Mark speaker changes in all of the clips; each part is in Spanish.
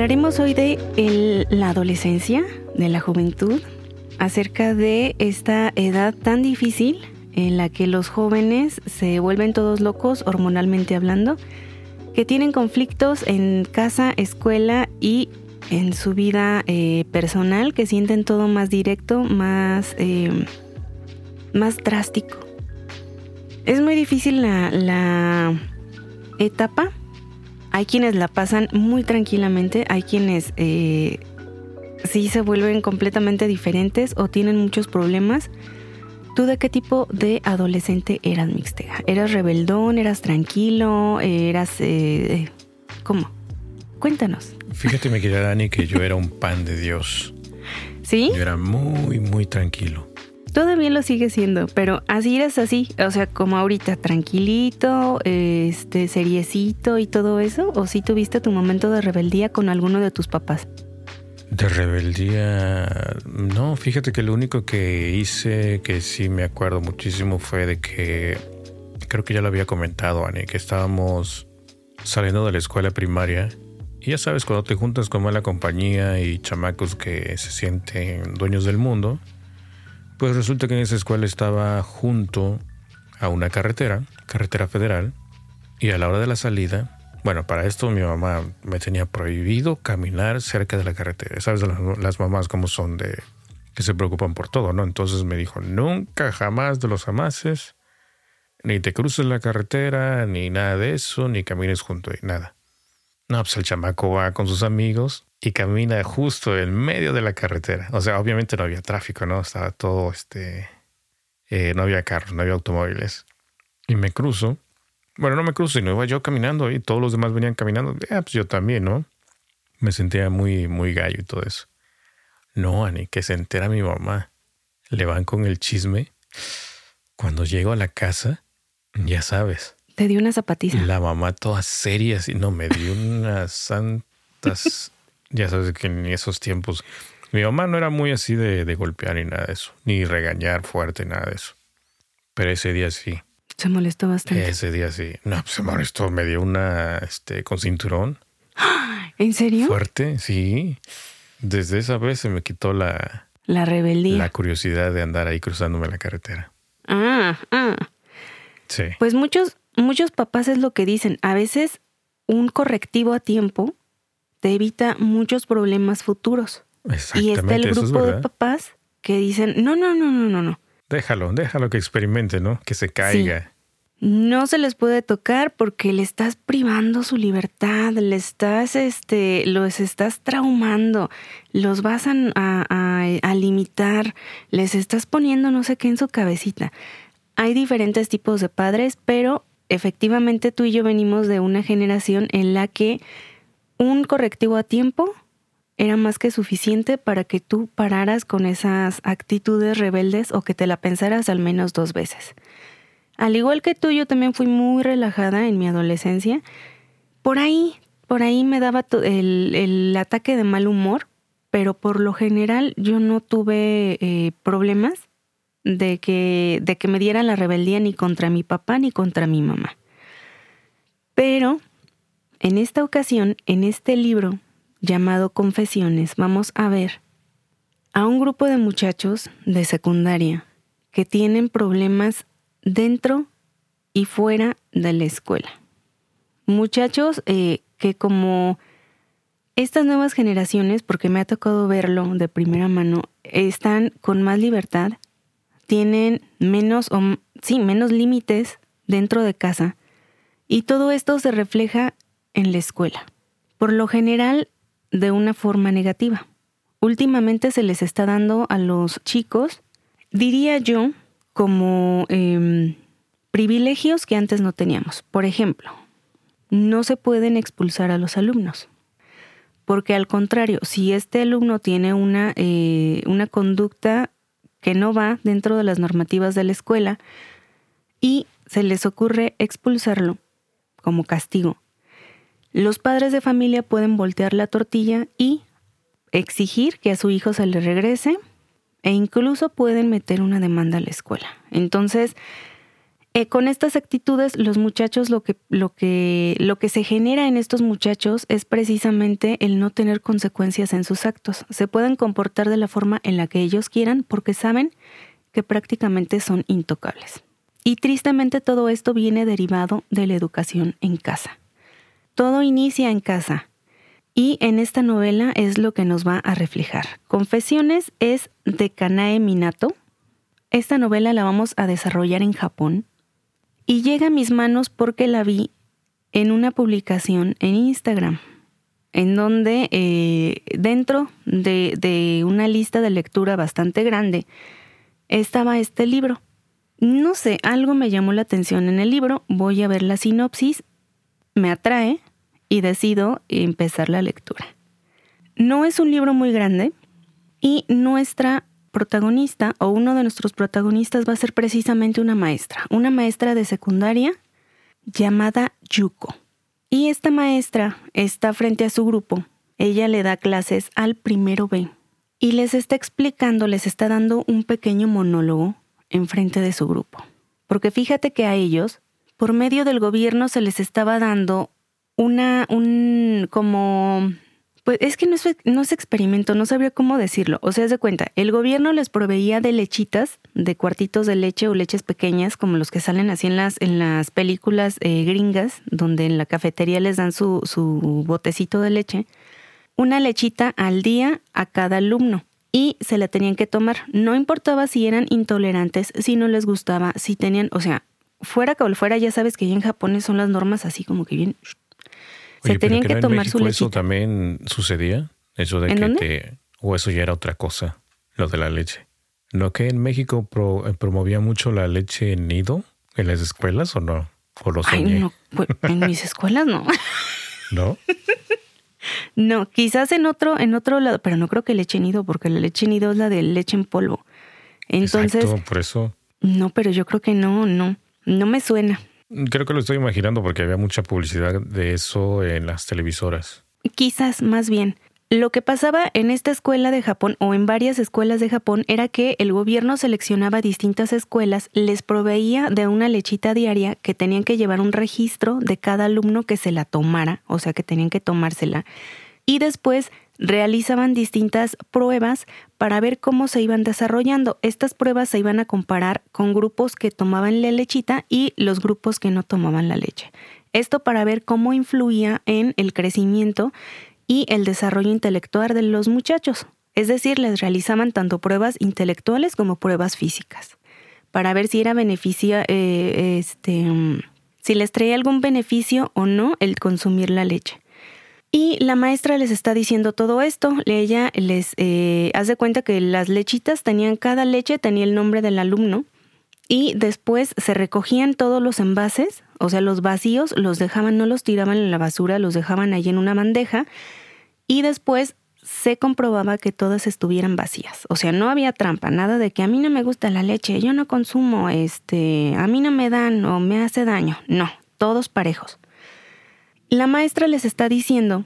Speaker 1: Hablaremos hoy de la adolescencia, de la juventud, acerca de esta edad tan difícil en la que los jóvenes se vuelven todos locos hormonalmente hablando, que tienen conflictos en casa, escuela y en su vida eh, personal, que sienten todo más directo, más, eh, más drástico. Es muy difícil la, la etapa. Hay quienes la pasan muy tranquilamente, hay quienes eh, sí se vuelven completamente diferentes o tienen muchos problemas. ¿Tú de qué tipo de adolescente eras, Mixtega? ¿Eras rebeldón? ¿Eras tranquilo? ¿Eras... Eh, ¿Cómo? Cuéntanos.
Speaker 2: Fíjate, mi querida Dani, que yo era un pan de Dios.
Speaker 1: ¿Sí?
Speaker 2: Yo era muy, muy tranquilo.
Speaker 1: Todavía lo sigue siendo, pero así eras así, o sea, como ahorita, tranquilito, este, seriecito y todo eso, o si tuviste tu momento de rebeldía con alguno de tus papás.
Speaker 2: De rebeldía, no, fíjate que lo único que hice, que sí me acuerdo muchísimo, fue de que, creo que ya lo había comentado, Ani, que estábamos saliendo de la escuela primaria. Y ya sabes, cuando te juntas con mala compañía y chamacos que se sienten dueños del mundo, pues resulta que en esa escuela estaba junto a una carretera, carretera federal, y a la hora de la salida bueno, para esto mi mamá me tenía prohibido caminar cerca de la carretera. Sabes las, mamás cómo son de que se preocupan por todo, ¿no? Entonces me dijo, nunca, jamás de los amases, ni te cruces la carretera, ni nada de eso, ni camines junto a nada. No, pues el chamaco va con sus amigos y camina justo en medio de la carretera. O sea, obviamente no había tráfico, ¿no? Estaba todo, este, eh, no había carros, no había automóviles. Y me cruzo bueno, no me cruzo, sino iba yo caminando y todos los demás venían caminando. Ah, pues yo también, ¿no? Me sentía muy, muy gallo y todo eso. No, Ani, que se entera mi mamá. Le van con el chisme. Cuando llego a la casa, ya sabes.
Speaker 1: Te dio una zapatilla.
Speaker 2: La mamá toda seria, así, no, me dio unas santas. Ya sabes que en esos tiempos. Mi mamá no era muy así de, de golpear ni nada de eso, ni regañar fuerte, nada de eso. Pero ese día sí.
Speaker 1: Se molestó bastante.
Speaker 2: Ese día sí. No, pues se molestó. Me dio una, este, con cinturón.
Speaker 1: ¿En serio?
Speaker 2: Fuerte, sí. Desde esa vez se me quitó la...
Speaker 1: La rebeldía.
Speaker 2: La curiosidad de andar ahí cruzándome la carretera.
Speaker 1: Ah, ah.
Speaker 2: Sí.
Speaker 1: Pues muchos, muchos papás es lo que dicen. A veces un correctivo a tiempo te evita muchos problemas futuros.
Speaker 2: Exactamente.
Speaker 1: Y está el grupo de papás que dicen, no, no, no, no, no, no.
Speaker 2: Déjalo, déjalo que experimente, ¿no? Que se caiga.
Speaker 1: No se les puede tocar porque le estás privando su libertad, le estás, este, los estás traumando, los vas a, a, limitar, les estás poniendo no sé qué en su cabecita. Hay diferentes tipos de padres, pero efectivamente tú y yo venimos de una generación en la que un correctivo a tiempo era más que suficiente para que tú pararas con esas actitudes rebeldes o que te la pensaras al menos dos veces. Al igual que tú, yo también fui muy relajada en mi adolescencia. Por ahí, por ahí me daba el, ataque de mal humor, pero por lo general yo no tuve eh, problemas de que, de que me diera la rebeldía ni contra mi papá ni contra mi mamá. Pero en esta ocasión, en este libro, llamado Confesiones, vamos a ver a un grupo de muchachos de secundaria que tienen problemas dentro y fuera de la escuela. Muchachos eh, que como estas nuevas generaciones, porque me ha tocado verlo de primera mano, están con más libertad, tienen menos o sí, menos límites dentro de casa y todo esto se refleja en la escuela. Por lo general de una forma negativa. Últimamente se les está dando a los chicos, diría yo, como em, privilegios que antes no teníamos. Por ejemplo, no se pueden expulsar a los alumnos. Porque al contrario, si este alumno tiene una, eh, una conducta que no va dentro de las normativas de la escuela y se les ocurre expulsarlo como castigo, los padres de familia pueden voltear la tortilla y exigir que a su hijo se le regrese e incluso pueden meter una demanda a la escuela. Entonces, Eh, con estas actitudes, los muchachos, lo que, lo, que, lo que se genera en estos muchachos es precisamente el no tener consecuencias en sus actos. Se pueden comportar de la forma en la que ellos quieran porque saben que prácticamente son intocables. Y tristemente todo esto viene derivado de la educación en casa. Todo inicia en casa. Y en esta novela es lo que nos va a reflejar. Confesiones es de Kanae Minato. Esta novela la vamos a desarrollar en Japón. Y llega a mis manos porque la vi en una publicación en Instagram, en donde eh, dentro de, de una lista de lectura bastante grande estaba este libro. No sé, algo me llamó la atención en el libro, voy a ver la sinopsis, me atrae y decido empezar la lectura. No es un libro muy grande y nuestra protagonista o uno de nuestros protagonistas va a ser precisamente una maestra, una maestra de secundaria llamada Yuko. Y esta maestra está frente a su grupo. Ella le da clases al primero B y les está explicando, les está dando un pequeño monólogo en frente de su grupo. Porque fíjate que a ellos, por medio del gobierno, se les estaba dando una, un, como, pues es que no es, no es experimento, no sabría cómo decirlo. O sea, es de cuenta, el gobierno les proveía de lechitas, de cuartitos de leche o leches pequeñas, como los que salen así en las, en las películas eh, gringas, donde en la cafetería les dan su, su botecito de leche. Una lechita al día a cada alumno y se la tenían que tomar. No importaba si eran intolerantes, si no les gustaba, si tenían, o sea, fuera que fuera, ya sabes que ya en Japón son las normas así como que bien
Speaker 2: se tenían que, tomar su leche. ¿Eso también sucedía? Eso de que te. O eso ya era otra cosa, lo de la leche. ¿No que en México eh, promovía mucho la leche en nido en las escuelas o no? ¿O lo
Speaker 1: Ay, no, pues, en mis escuelas no.
Speaker 2: ¿No?
Speaker 1: no, quizás en otro, en otro lado, pero no creo que leche nido, porque la leche nido es la de leche en polvo. Entonces.
Speaker 2: Exacto, por eso.
Speaker 1: No, pero yo creo que no, no. No me suena.
Speaker 2: Creo que lo estoy imaginando porque había mucha publicidad de eso en las televisoras.
Speaker 1: Quizás más bien. Lo que pasaba en esta escuela de Japón o en varias escuelas de Japón era que el gobierno seleccionaba distintas escuelas, les proveía de una lechita diaria que tenían que llevar un registro de cada alumno que se la tomara, o sea que tenían que tomársela. Y después realizaban distintas pruebas para ver cómo se iban desarrollando. Estas pruebas se iban a comparar con grupos que tomaban la lechita y los grupos que no tomaban la leche. Esto para ver cómo influía en el crecimiento y el desarrollo intelectual de los muchachos. Es decir, les realizaban tanto pruebas intelectuales como pruebas físicas para ver si era beneficio, eh, este, mm, si les traía algún beneficio o no el consumir la leche. Y la maestra les está diciendo todo esto. Ella les eh, hace cuenta que las lechitas tenían, cada leche tenía el nombre del alumno. Y después se recogían todos los envases, o sea, los vacíos, los dejaban, no los tiraban en la basura, los dejaban allí en una bandeja. Y después se comprobaba que todas estuvieran vacías. O sea, no había trampa, nada de que a mí no me gusta la leche, yo no consumo, este, a mí no me dan o me hace daño. No, todos parejos. La maestra les está diciendo,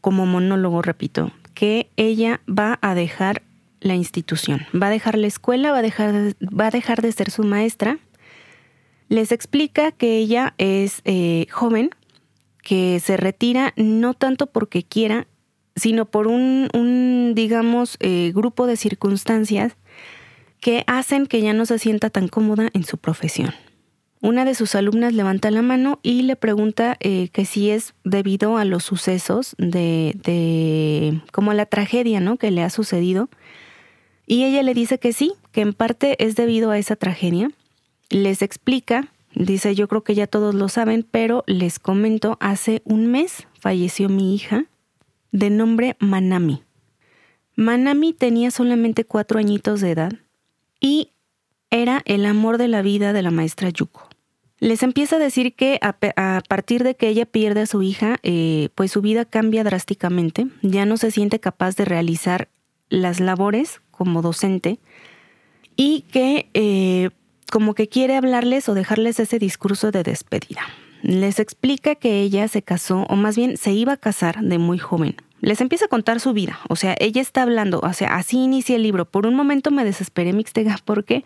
Speaker 1: como monólogo, repito, que ella va a dejar la institución, va a dejar la escuela, va a dejar de, va a dejar de ser su maestra. Les explica que ella es eh, joven, que se retira no tanto porque quiera, sino por un, digamos, eh, grupo de circunstancias que hacen que ya no se sienta tan cómoda en su profesión. Una de sus alumnas levanta la mano y le pregunta eh, que si es debido a los sucesos de, de, como la tragedia, ¿no? Que le ha sucedido. Y ella le dice que sí, que en parte es debido a esa tragedia. Les explica, dice, yo creo que ya todos lo saben, pero les comento, hace un mes falleció mi hija de nombre Manami. Manami tenía solamente cuatro añitos de edad y era el amor de la vida de la maestra Yuko. Les empieza a decir que a, partir de que ella pierde a su hija, eh, pues su vida cambia drásticamente, ya no se siente capaz de realizar las labores como docente y que eh, como que quiere hablarles o dejarles ese discurso de despedida. Les explica que ella se casó, o más bien se iba a casar de muy joven. Les empieza a contar su vida, o sea, ella está hablando, o sea, así inicia el libro. Por un momento me desesperé, Mixtega, porque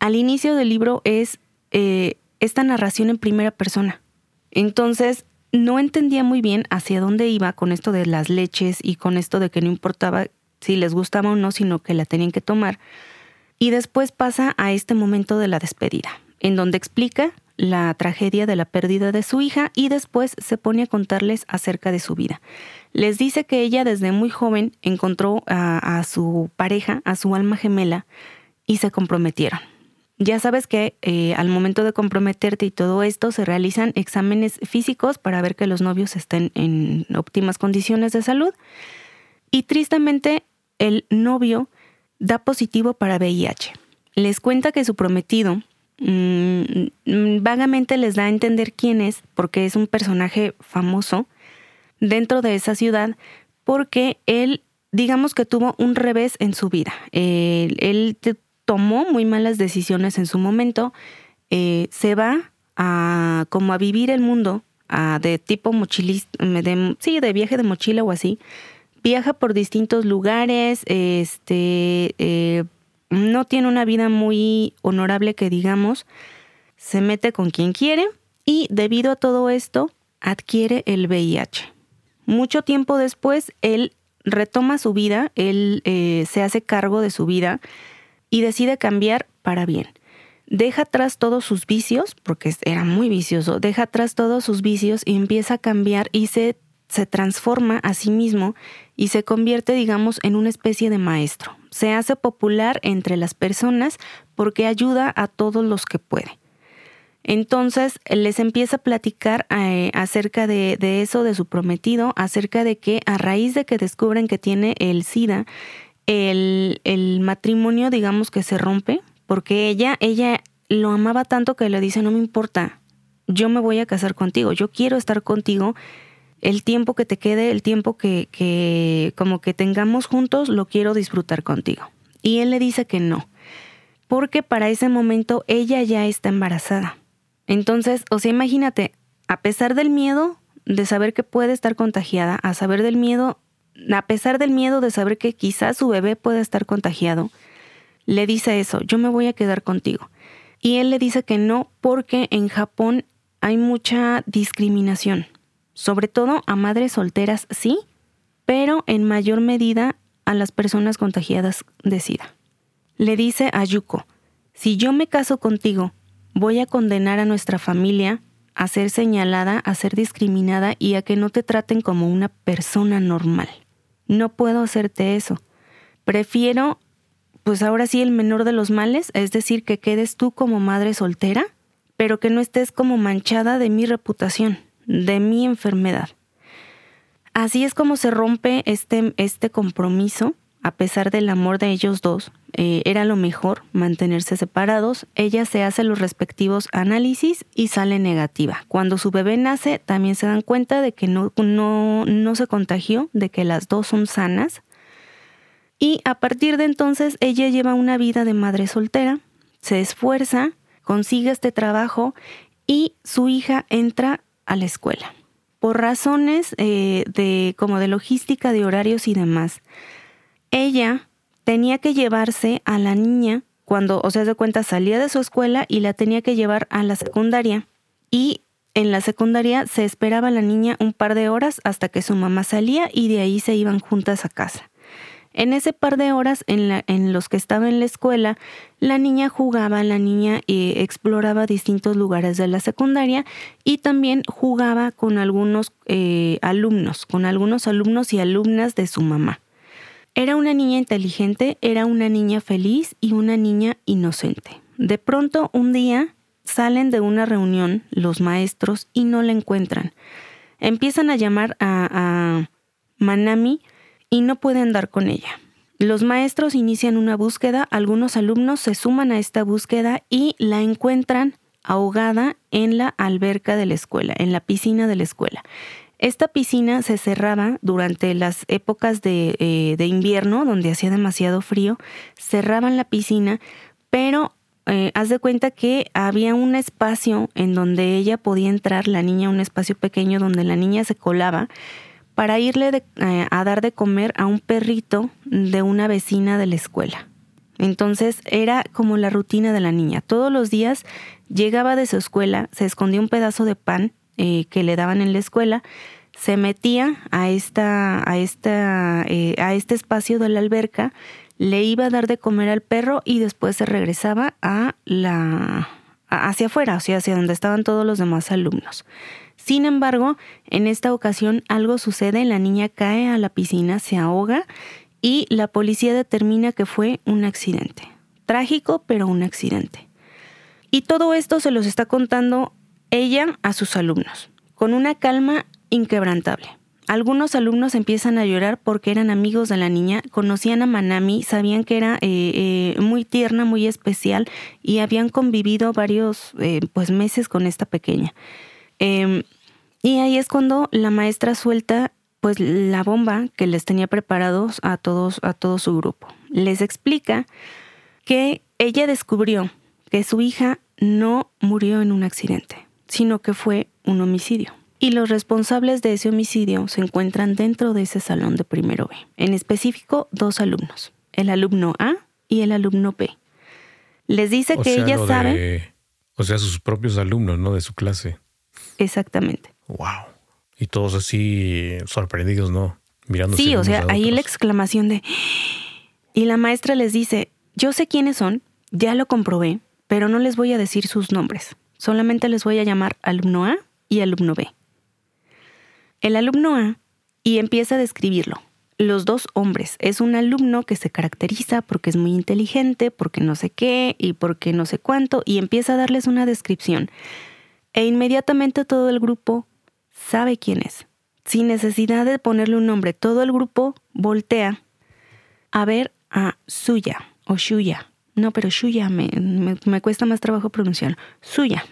Speaker 1: al inicio del libro es eh, esta narración en primera persona. Entonces, no entendía muy bien hacia dónde iba con esto de las leches y con esto de que no importaba si les gustaba o no, sino que la tenían que tomar. Y después pasa a este momento de la despedida, en donde explica la tragedia de la pérdida de su hija y después se pone a contarles acerca de su vida. Les dice que ella desde muy joven encontró a, su pareja, a su alma gemela, y se comprometieron. Ya sabes que eh, al momento de comprometerte y todo esto se realizan exámenes físicos para ver que los novios estén en óptimas condiciones de salud. Y tristemente el novio da positivo para VIH. Les cuenta que su prometido mm, vagamente les da a entender quién es, porque es un personaje famoso dentro de esa ciudad, porque él, digamos que tuvo un revés en su vida. él tomó muy malas decisiones en su momento, eh, se va a como a vivir el mundo de tipo mochilista, sí, de viaje de mochila o así, viaja por distintos lugares, este, eh, no tiene una vida muy honorable que digamos, se mete con quien quiere y debido a todo esto adquiere el VIH. Mucho tiempo después, él retoma su vida, él eh, se hace cargo de su vida y decide cambiar para bien. Deja atrás todos sus vicios, porque era muy vicioso, deja atrás todos sus vicios y empieza a cambiar y se se transforma a sí mismo y se convierte, digamos, en una especie de maestro. Se hace popular entre las personas porque ayuda a todos los que puede. Entonces les empieza a platicar eh, acerca de, eso, de su prometido, acerca de que a raíz de que descubren que tiene el SIDA, el, el matrimonio, digamos que se rompe, porque ella, ella lo amaba tanto que le dice, no me importa, yo me voy a casar contigo, yo quiero estar contigo el tiempo que te quede, el tiempo que, que como que tengamos juntos, lo quiero disfrutar contigo. Y él le dice que no, porque para ese momento ella ya está embarazada. Entonces, o sea, imagínate, a pesar del miedo de saber que puede estar contagiada, a saber del miedo, a pesar del miedo de saber que quizás su bebé puede estar contagiado, le dice eso, yo me voy a quedar contigo. Y él le dice que no porque en Japón hay mucha discriminación sobre todo a madres solteras sí, pero en mayor medida a las personas contagiadas de SIDA. Le dice a Yuko, si yo me caso contigo, voy a condenar a nuestra familia a ser señalada, a ser discriminada y a que no te traten como una persona normal. No puedo hacerte eso. Prefiero, pues ahora sí, el menor de los males, es decir, que quedes tú como madre soltera, pero que no estés como manchada de mi reputación de mi enfermedad. Así es como se rompe este, este compromiso, a pesar del amor de ellos dos. Eh, era lo mejor mantenerse separados. Ella se hace los respectivos análisis y sale negativa. Cuando su bebé nace, también se dan cuenta de que no, no, no se contagió, de que las dos son sanas. Y a partir de entonces, ella lleva una vida de madre soltera, se esfuerza, consigue este trabajo y su hija entra a la escuela. Por razones eh, de como de logística de horarios y demás. Ella tenía que llevarse a la niña cuando, o sea, de cuenta, salía de su escuela y la tenía que llevar a la secundaria. Y en la secundaria se esperaba la niña un par de horas hasta que su mamá salía y de ahí se iban juntas a casa. En ese par de horas en, en los que estaba en la escuela, la niña jugaba, la niña eh, exploraba distintos lugares de la secundaria y también jugaba con algunos eh, alumnos, con algunos alumnos y alumnas de su mamá. Era una niña inteligente, era una niña feliz y una niña inocente. De pronto, un día, salen de una reunión los maestros y no la encuentran. Empiezan a llamar a, Manami y no pueden dar con ella. Los maestros inician una búsqueda, algunos alumnos se suman a esta búsqueda y la encuentran ahogada en la alberca de la escuela, en la piscina de la escuela. Esta piscina se cerraba durante las épocas de, eh, invierno, donde hacía demasiado frío, cerraban la piscina, pero eh, haz de cuenta que había un espacio en donde ella podía entrar, la niña, un espacio pequeño donde la niña se colaba para irle eh, a dar de comer a un perrito de una vecina de la escuela. Entonces era como la rutina de la niña. Todos los días llegaba de su escuela, se escondía un pedazo de pan eh, que le daban en la escuela, se metía a, esta, a, esta, eh, a este espacio de la alberca, le iba a dar de comer al perro y después se regresaba a la, hacia afuera, o sea, hacia donde estaban todos los demás alumnos. Sin embargo, en esta ocasión algo sucede, la niña cae a la piscina, se ahoga y la policía determina que fue un accidente. Trágico, pero un accidente. Y todo esto se los está contando ella a sus alumnos, con una calma inquebrantable. Algunos alumnos empiezan a llorar porque eran amigos de la niña, conocían a Manami, sabían que era eh, eh, muy tierna, muy especial y habían convivido varios eh, pues meses con esta pequeña. Em, y ahí es cuando la maestra suelta pues la bomba que les tenía preparados a todos a todo su grupo. Les explica que ella descubrió que su hija no murió en un accidente, sino que fue un homicidio y los responsables de ese homicidio se encuentran dentro de ese salón de primero B. En específico, dos alumnos, el alumno A y el alumno B. Les dice que ella sabe...
Speaker 2: O sea, sus propios alumnos, ¿no? De su clase.
Speaker 1: Exactamente.
Speaker 2: Wow. Y todos así sorprendidos, ¿no? Mirándose.
Speaker 1: Sí, o sea, ahí la exclamación de... Y la maestra les dice, yo sé quiénes son, ya lo comprobé, pero no les voy a decir sus nombres. Solamente les voy a llamar alumno A y alumno B el alumno A y empieza a describirlo. Los dos hombres. Es un alumno que se caracteriza porque es muy inteligente, porque no sé qué y porque no sé cuánto, y empieza a darles una descripción. E inmediatamente todo el grupo sabe quién es. Sin necesidad de ponerle un nombre, todo el grupo voltea a ver a Suya o Shuya. No, pero Shuya me, me, cuesta más trabajo pronunciarlo. Suya.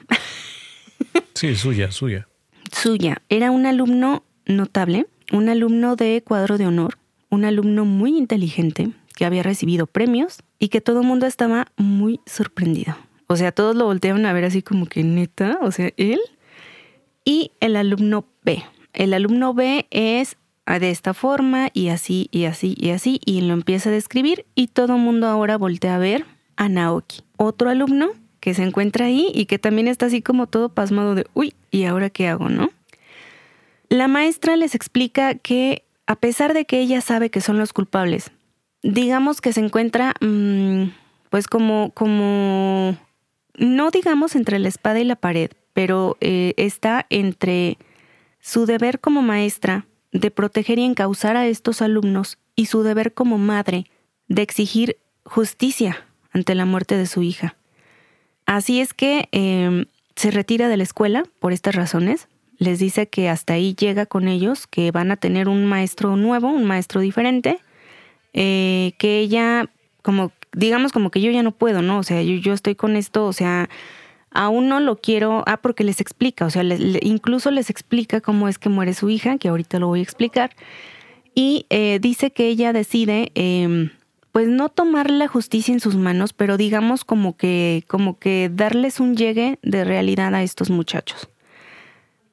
Speaker 2: Sí, Suya, Suya
Speaker 1: suya. Era un alumno notable, un alumno de cuadro de honor, un alumno muy inteligente que había recibido premios y que todo el mundo estaba muy sorprendido. O sea, todos lo volteaban a ver así como que neta, o sea, él. Y el alumno B. El alumno B es de esta forma y así y así y así y lo empieza a describir y todo el mundo ahora voltea a ver a Naoki. Otro alumno que se encuentra ahí y que también está así como todo pasmado de, uy, ¿y ahora qué hago, no? La maestra les explica que a pesar de que ella sabe que son los culpables, digamos que se encuentra mm, pues como, como, no digamos entre la espada y la pared, pero eh, está entre su deber como maestra de proteger y encauzar a estos alumnos y su deber como madre de exigir justicia ante la muerte de su hija. Así es que em, se retira de la escuela por estas razones. Les dice que hasta ahí llega con ellos, que van a tener un maestro nuevo, un maestro diferente, eh, que ella, como, digamos como que yo ya no puedo, ¿no? O sea, yo, estoy con esto, o sea, aún no lo quiero, ah, porque les explica, o sea, incluso les explica cómo es que muere su hija, que ahorita lo voy a explicar, y eh, dice que ella decide em, pues no tomar la justicia en sus manos, pero digamos como que, como que darles un llegue de realidad a estos muchachos.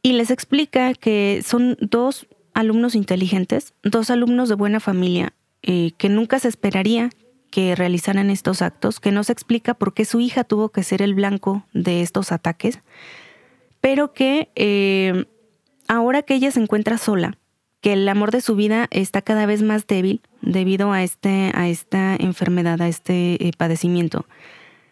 Speaker 1: Y les explica que son dos alumnos inteligentes, dos alumnos de buena familia, eh, que nunca se esperaría que realizaran estos actos, que no se explica por qué su hija tuvo que ser el blanco de estos ataques, pero que eh, ahora que ella se encuentra sola, que el amor de su vida está cada vez más débil debido a, este, a esta enfermedad, a este eh, padecimiento.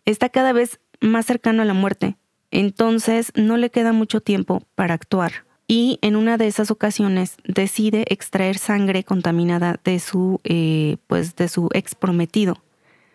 Speaker 1: Está cada vez más cercano a la muerte, entonces no le queda mucho tiempo para actuar y en una de esas ocasiones decide extraer sangre contaminada de su, eh, pues de su ex prometido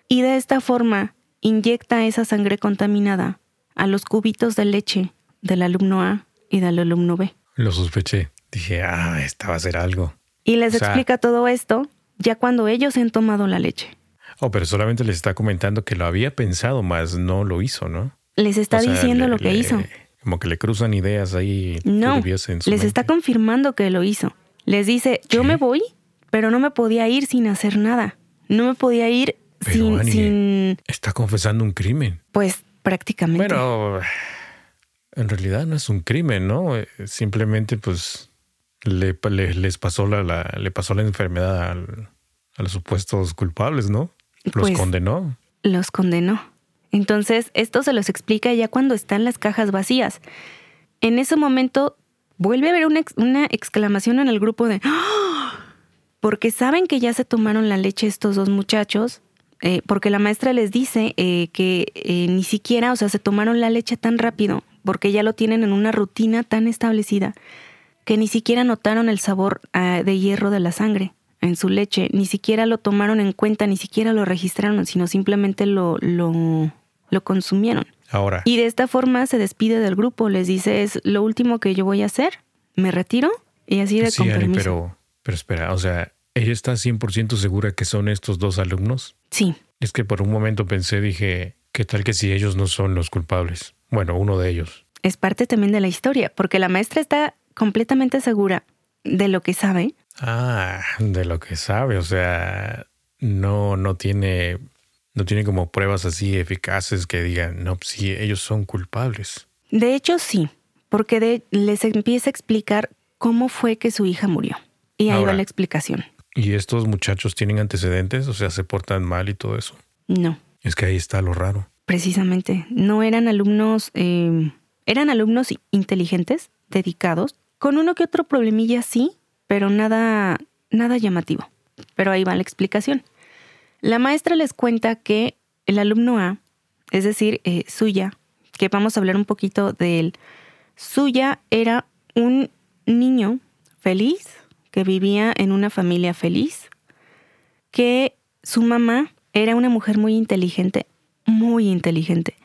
Speaker 1: y de esta forma inyecta esa sangre contaminada a los cubitos de leche del alumno A y del alumno B.
Speaker 2: Lo sospeché. Dije, ah, esta va a ser algo.
Speaker 1: Y les explica todo esto ya cuando ellos han tomado la leche.
Speaker 2: Oh, pero solamente les está comentando que lo había pensado, más no lo hizo, ¿no?
Speaker 1: Les está diciendo lo que hizo.
Speaker 2: Como que le cruzan ideas ahí.
Speaker 1: No, les está confirmando que lo hizo. Les dice, yo me voy, pero no me podía ir sin hacer nada. No me podía ir sin, sin...
Speaker 2: Está confesando un crimen.
Speaker 1: Pues prácticamente.
Speaker 2: Bueno, en realidad no es un crimen, ¿no? Simplemente pues le, les pasó la, le pasó la enfermedad a los supuestos culpables, ¿no? ¿Los
Speaker 1: Pues-
Speaker 2: condenó?
Speaker 1: los condenó. Entonces, esto se los explica ya cuando están las cajas vacías. En ese momento, vuelve a haber una, ex- una exclamación en el grupo de ¡Ah! porque saben que ya se tomaron la leche estos dos muchachos, eh, porque la maestra les dice eh, que eh, ni siquiera, o sea, se tomaron la leche tan rápido, porque ya lo tienen en una rutina tan establecida, que ni siquiera notaron el sabor ah, de hierro de la sangre en su leche, ni siquiera lo tomaron en cuenta, ni siquiera lo registraron, sino simplemente lo, lo, lo consumieron.
Speaker 2: Ahora,
Speaker 1: Y de esta forma se despide del grupo, les dice, es lo último que yo voy a hacer, me retiro y así de
Speaker 2: sí,
Speaker 1: con
Speaker 2: pero, pero espera, o sea, ¿ella está 100% segura que son estos dos alumnos?
Speaker 1: Sí,
Speaker 2: Es que por un momento pensé, dije, ¿qué tal que si ellos no son los culpables? Bueno, uno de ellos.
Speaker 1: es parte también de la historia, porque la maestra está completamente segura de lo que sabe.
Speaker 2: Ah, de lo que sabe, o sea, no, no tiene, no tiene como pruebas así eficaces que digan, no, sí, ellos son culpables.
Speaker 1: De hecho, sí, porque de- les empieza a explicar cómo fue que su hija murió. Y ahí
Speaker 2: Ahora.
Speaker 1: va la explicación.
Speaker 2: ¿Y estos muchachos tienen antecedentes? O sea, se portan mal y todo eso.
Speaker 1: No,
Speaker 2: Es que ahí está lo raro.
Speaker 1: precisamente. No eran alumnos, eh, eran alumnos inteligentes, dedicados, con uno que otro problemilla sí, pero nada, nada llamativo. Pero ahí va la explicación. La maestra les cuenta que el alumno A, es decir, eh, Suya, que vamos a hablar un poquito de él, Suya era un niño feliz, que vivía en una familia feliz, que su mamá era una mujer muy inteligente, muy inteligente.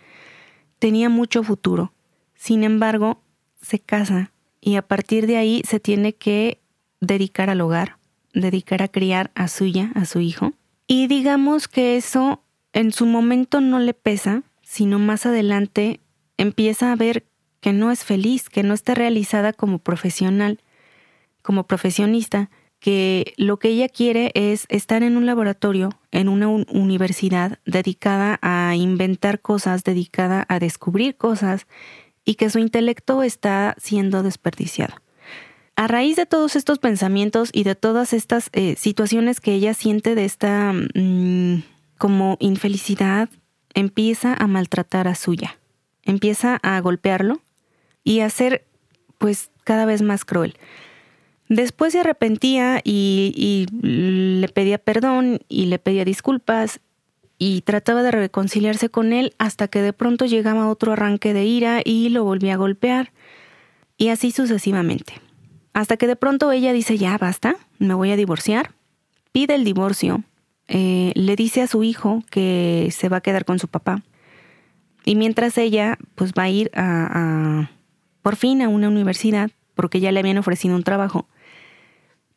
Speaker 1: Tenía mucho futuro. Sin embargo, se casa y a partir de ahí se tiene que dedicar al hogar, dedicar a criar a suya, a su hijo. Y digamos que eso en su momento no le pesa, sino más adelante empieza a ver que no es feliz, que no está realizada como profesional, como profesionista, que lo que ella quiere es estar en un laboratorio, en una un- universidad dedicada a inventar cosas, dedicada a descubrir cosas y que su intelecto está siendo desperdiciado. A raíz de todos estos pensamientos y de todas estas eh, situaciones que ella siente de esta mm, como infelicidad, empieza a maltratar a Suya, empieza a golpearlo y a ser pues cada vez más cruel. Después se arrepentía y, y le pedía perdón y le pedía disculpas y trataba de reconciliarse con él hasta que de pronto llegaba otro arranque de ira y lo volvía a golpear y así sucesivamente. Hasta que de pronto ella dice, ya basta, me voy a divorciar, pide el divorcio, eh, le dice a su hijo que se va a quedar con su papá y mientras ella pues va a ir a, a por fin a una universidad porque ya le habían ofrecido un trabajo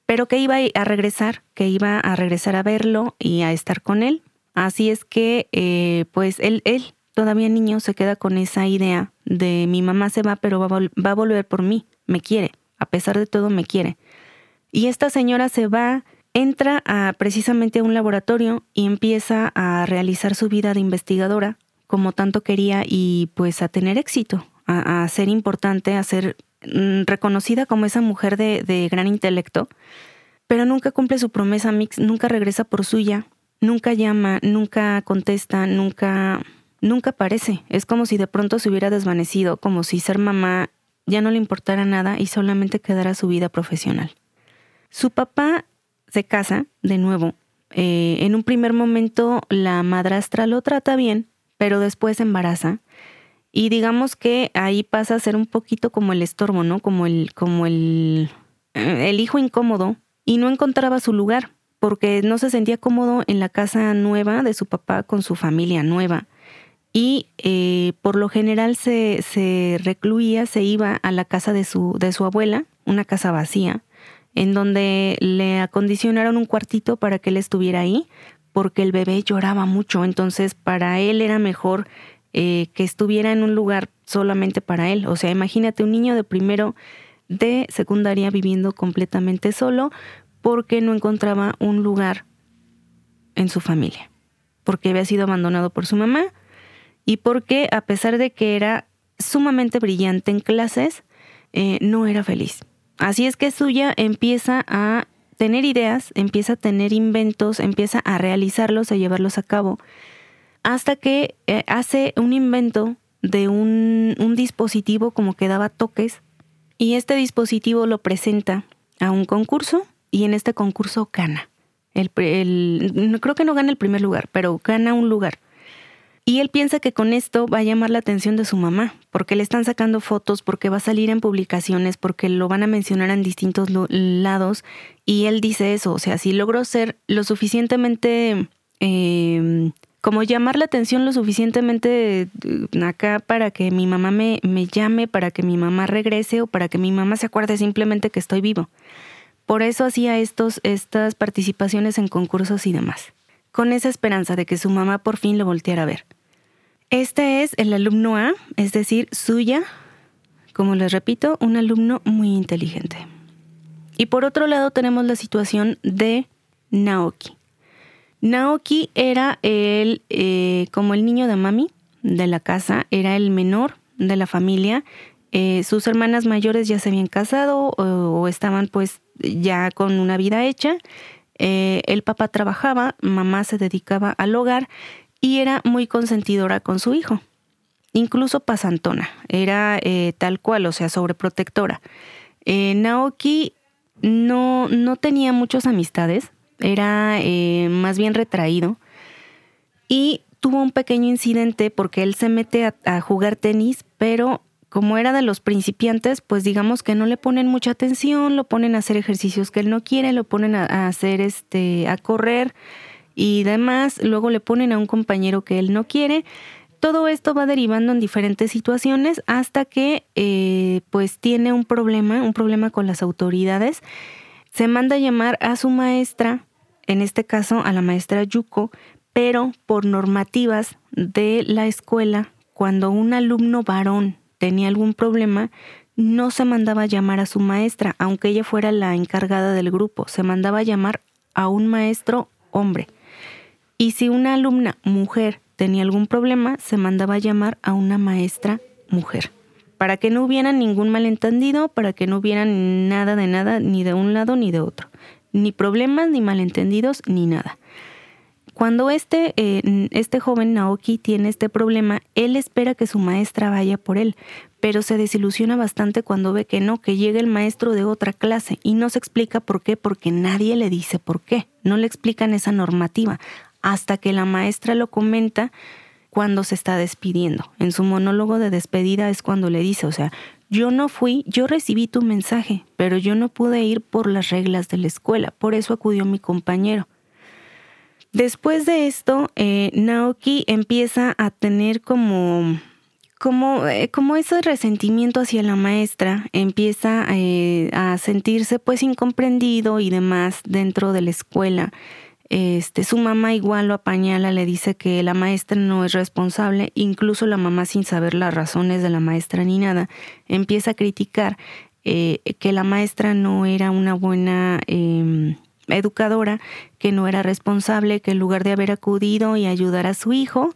Speaker 1: pero que iba a regresar, que iba a regresar a verlo y a estar con él. Así es que, eh, pues él, él, todavía niño, se queda con esa idea de mi mamá se va, pero va va a volver por mí, me quiere, a pesar de todo me quiere. Y esta señora se va, entra a, precisamente a un laboratorio y empieza a realizar su vida de investigadora, como tanto quería, y pues a tener éxito, a, a ser importante, a ser mm, reconocida como esa mujer de, de gran intelecto, pero nunca cumple su promesa, Mix, nunca regresa por suya, nunca llama, nunca contesta, nunca, nunca aparece. Es como si de pronto se hubiera desvanecido, como si ser mamá ya no le importara nada y solamente quedara su vida profesional. Su papá se casa de nuevo. Eh, en un primer momento la madrastra lo trata bien, pero después embaraza. Y digamos que ahí pasa a ser un poquito como el estorbo, ¿no? Como el, como el, eh, el hijo incómodo. Y no encontraba su lugar, porque no se sentía cómodo en la casa nueva de su papá con su familia nueva. Y eh, por lo general se, se recluía, se iba a la casa de su, de su abuela, una casa vacía, en donde le acondicionaron un cuartito para que él estuviera ahí, porque el bebé lloraba mucho, entonces para él era mejor eh, que estuviera en un lugar solamente para él. O sea, imagínate un niño de primero de secundaria viviendo completamente solo porque no encontraba un lugar en su familia, porque había sido abandonado por su mamá y porque a pesar de que era sumamente brillante en clases, eh, no era feliz. Así es que Suya empieza a tener ideas, empieza a tener inventos, empieza a realizarlos, a llevarlos a cabo, hasta que eh, hace un invento de un, un dispositivo como que daba toques y este dispositivo lo presenta a un concurso y en este concurso gana. El, el, creo que no gana el primer lugar, pero gana un lugar. Y él piensa que con esto va a llamar la atención de su mamá, porque le están sacando fotos, porque va a salir en publicaciones, porque lo van a mencionar en distintos lados. Y él dice eso, o sea, si logro ser lo suficientemente, em, como llamar la atención lo suficientemente eh, acá para que mi mamá me, me llame, para que mi mamá regrese o para que mi mamá se acuerde simplemente que estoy vivo. Por eso hacía estos, estas participaciones en concursos y demás con esa esperanza de que su mamá por fin lo volteara a ver. Este es el alumno A, es decir, suya, como les repito, un alumno muy inteligente. Y por otro lado tenemos la situación de Naoki. Naoki era el, eh, como el niño de mami de la casa, era el menor de la familia. Eh, sus hermanas mayores ya se habían casado o estaban pues ya con una vida hecha eh, el papá trabajaba, mamá se dedicaba al hogar y era muy consentidora con su hijo. Incluso pasantona, era eh, tal cual, o sea, sobreprotectora. Eh, Naoki no, no tenía muchas amistades, era más bien retraído y tuvo un pequeño incidente porque él se mete a jugar tenis, pero como era de los principiantes, pues digamos que no le ponen mucha atención, lo ponen a hacer ejercicios que él no quiere, lo ponen a, hacer este, a correr y demás, luego le ponen a un compañero que él no quiere. Todo esto va derivando en diferentes situaciones hasta que eh, pues tiene un problema, un problema con las autoridades. Se manda a llamar a su maestra, en este caso a la maestra Yuko, pero por normativas de la escuela, cuando un alumno varón tenía algún problema, no se mandaba llamar a su maestra, aunque ella fuera la encargada del grupo, se mandaba llamar a un maestro hombre. Y si una alumna mujer tenía algún problema, se mandaba llamar a una maestra mujer. Para que no hubiera ningún malentendido, para que no hubiera nada de nada, ni de un lado ni de otro. Ni problemas, ni malentendidos, ni nada. Cuando este, eh, este joven Naoki tiene este problema, él espera que su maestra vaya por él, pero se desilusiona bastante cuando ve que no, que llega el maestro de otra clase y no se explica por qué, porque nadie le dice por qué, no le explican esa normativa, hasta que la maestra lo comenta cuando se está despidiendo. En su monólogo de despedida es cuando le dice, o sea, yo no fui, yo recibí tu mensaje, pero yo no pude ir por las reglas de la escuela, por eso acudió mi compañero. Después de esto, eh, Naoki empieza a tener como, como, eh, como ese resentimiento hacia la maestra, empieza eh, a sentirse pues incomprendido y demás dentro de la escuela. Este, su mamá igual lo apañala, le dice que la maestra no es responsable, incluso la mamá sin saber las razones de la maestra ni nada, empieza a criticar que la maestra no era una buena em, educadora que no era responsable, que en lugar de haber acudido y ayudar a su hijo,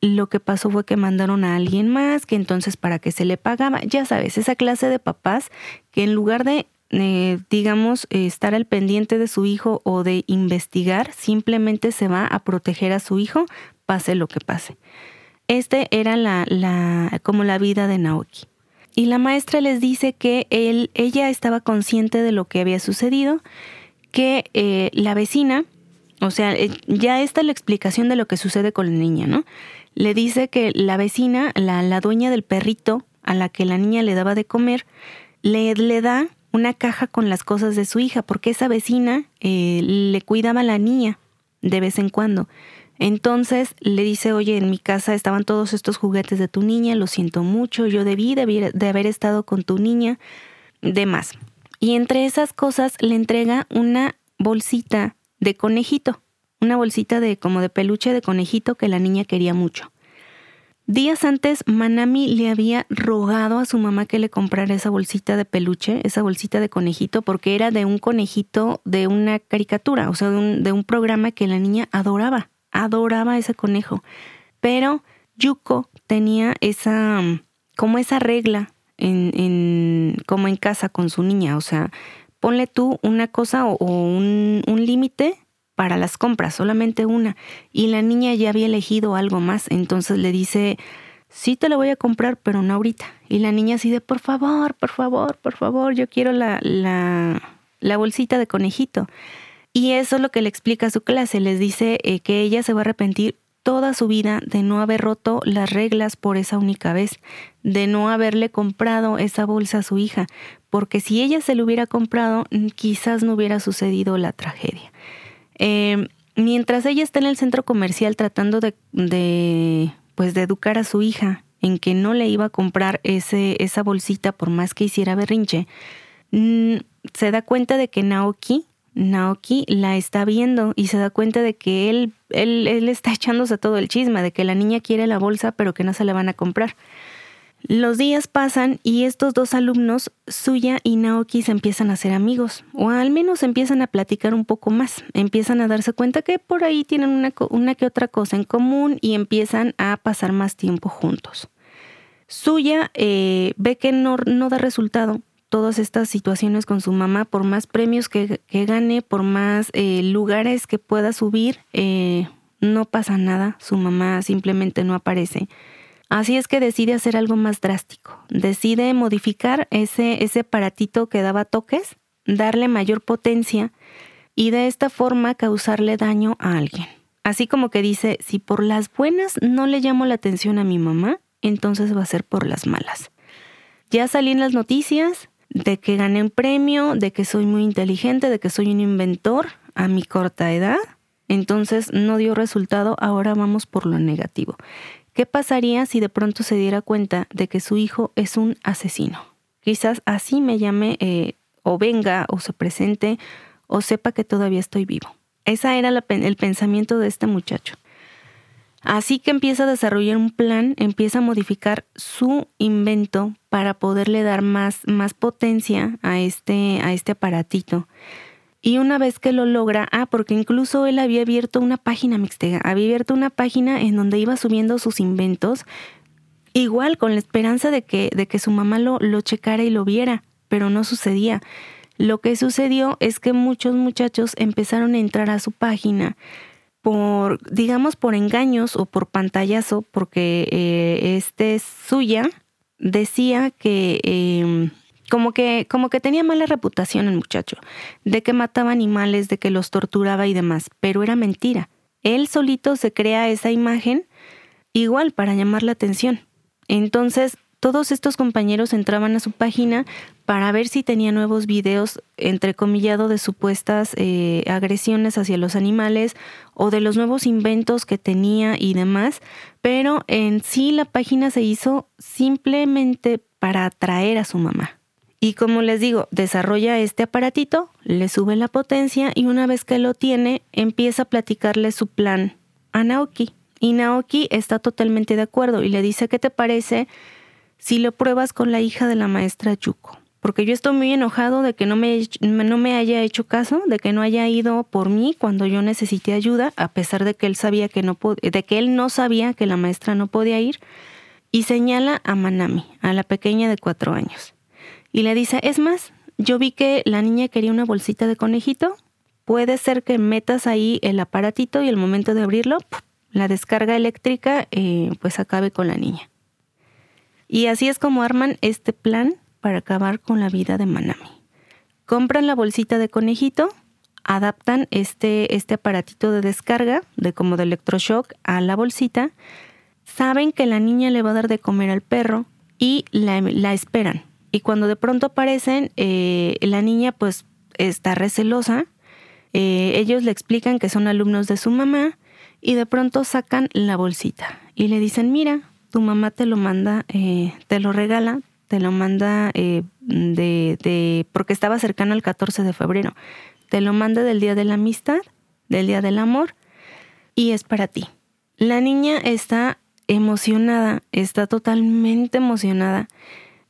Speaker 1: lo que pasó fue que mandaron a alguien más, que entonces para que se le pagaba, ya sabes, esa clase de papás que en lugar de, eh, digamos, estar al pendiente de su hijo o de investigar, simplemente se va a proteger a su hijo, pase lo que pase. Este era la, la, como la vida de Naoki. Y la maestra les dice que él, ella estaba consciente de lo que había sucedido, que eh, la vecina, o sea, eh, ya está la explicación de lo que sucede con la niña, ¿no? Le dice que la vecina, la, la dueña del perrito a la que la niña le daba de comer, le, le da una caja con las cosas de su hija, porque esa vecina eh, le cuidaba a la niña de vez en cuando. Entonces le dice, oye, en mi casa estaban todos estos juguetes de tu niña, lo siento mucho, yo debí de, haber estado con tu niña, demás. Y entre esas cosas le entrega una bolsita de conejito, una bolsita de como de peluche de conejito que la niña quería mucho. Días antes, Manami le había rogado a su mamá que le comprara esa bolsita de peluche, esa bolsita de conejito, porque era de un conejito de una caricatura, o sea, de un, de un programa que la niña adoraba, adoraba ese conejo. Pero Yuko tenía esa, como esa regla en, como en casa con su niña, o sea, ponle tú una cosa o, un, un límite para las compras, solamente una. Y la niña ya había elegido algo más, entonces le dice, sí te lo voy a comprar, pero no ahorita. Y la niña así de, por favor, por favor, por favor, yo quiero la, la, la bolsita de conejito. Y eso es lo que le explica a su clase, les dice eh, que ella se va a arrepentir toda su vida de no haber roto las reglas por esa única vez, de no haberle comprado esa bolsa a su hija, porque si ella se lo hubiera comprado, quizás no hubiera sucedido la tragedia. Eh, mientras ella está en el centro comercial tratando de, de, pues de educar a su hija en que no le iba a comprar ese, esa bolsita por más que hiciera berrinche, mm, se da cuenta de que Naoki, Naoki la está viendo y se da cuenta de que él, él, él está echándose todo el chisme, de que la niña quiere la bolsa pero que no se la van a comprar. Los días pasan y estos dos alumnos, Suya y Naoki, se empiezan a ser amigos, o al menos empiezan a platicar un poco más, empiezan a darse cuenta que por ahí tienen una, una que otra cosa en común y empiezan a pasar más tiempo juntos. Suya eh, ve que no, no, da resultado todas estas situaciones con su mamá, por más premios que, que gane, por más eh, lugares que pueda subir, eh, no pasa nada, su mamá simplemente no aparece. Así es que decide hacer algo más drástico. Decide modificar ese, ese aparatito que daba toques, darle mayor potencia y de esta forma causarle daño a alguien. Así como que dice, si por las buenas no le llamo la atención a mi mamá, entonces va a ser por las malas. Ya salí en las noticias de que gané un premio, de que soy muy inteligente, de que soy un inventor a mi corta edad. Entonces no dio resultado, ahora vamos por lo negativo. ¿Qué pasaría si de pronto se diera cuenta de que su hijo es un asesino? Quizás así me llame eh, o venga o se presente o sepa que todavía estoy vivo. Ese era el pensamiento de este muchacho. Así que empieza a desarrollar un plan, empieza a modificar su invento para poderle dar más, más potencia a este, a este aparatito. Y una vez que lo logra, ah, porque incluso él había abierto una página mixtega, había abierto una página en donde iba subiendo sus inventos, igual con la esperanza de que, de que su mamá lo, lo checara y lo viera, pero no sucedía. Lo que sucedió es que muchos muchachos empezaron a entrar a su página por, digamos, por engaños o por pantallazo, porque eh, este suya decía que em, como que, como que tenía mala reputación el muchacho, de que mataba animales, de que los torturaba y demás, pero era mentira. Él solito se crea esa imagen igual para llamar la atención. Entonces, todos estos compañeros entraban a su página para ver si tenía nuevos videos, entrecomillado, de supuestas eh, agresiones hacia los animales o de los nuevos inventos que tenía y demás, pero en sí la página se hizo simplemente para atraer a su mamá. Y como les digo, desarrolla este aparatito, le sube la potencia y una vez que lo tiene, empieza a platicarle su plan a Naoki. Y Naoki está totalmente de acuerdo y le dice, ¿qué te parece si lo pruebas con la hija de la maestra Yuko? Porque yo estoy muy enojado de que no me, no me haya hecho caso, de que no haya ido por mí cuando yo necesité ayuda, a pesar de que él sabía que no de que él no sabía que la maestra no podía ir. Y señala a Manami, a la pequeña de cuatro años y le dice, es más, yo vi que la niña quería una bolsita de conejito, puede ser que metas ahí el aparatito y el momento de abrirlo, la descarga eléctrica eh, pues acabe con la niña. Y así es como arman este plan para acabar con la vida de Manami. Compran la bolsita de conejito, adaptan este, este aparatito de descarga, de como de electroshock, a la bolsita, saben que la niña le va a dar de comer al perro y la esperan y cuando de pronto aparecen, eh, la niña pues está recelosa. Eh, ellos le explican que son alumnos de su mamá y de pronto sacan la bolsita y le dicen, mira, tu mamá te lo manda, eh, te lo regala, te lo manda de, de, porque estaba cercano al 14 de febrero, te lo manda del Día de la Amistad, del Día del Amor y es para ti. La niña está emocionada, está totalmente emocionada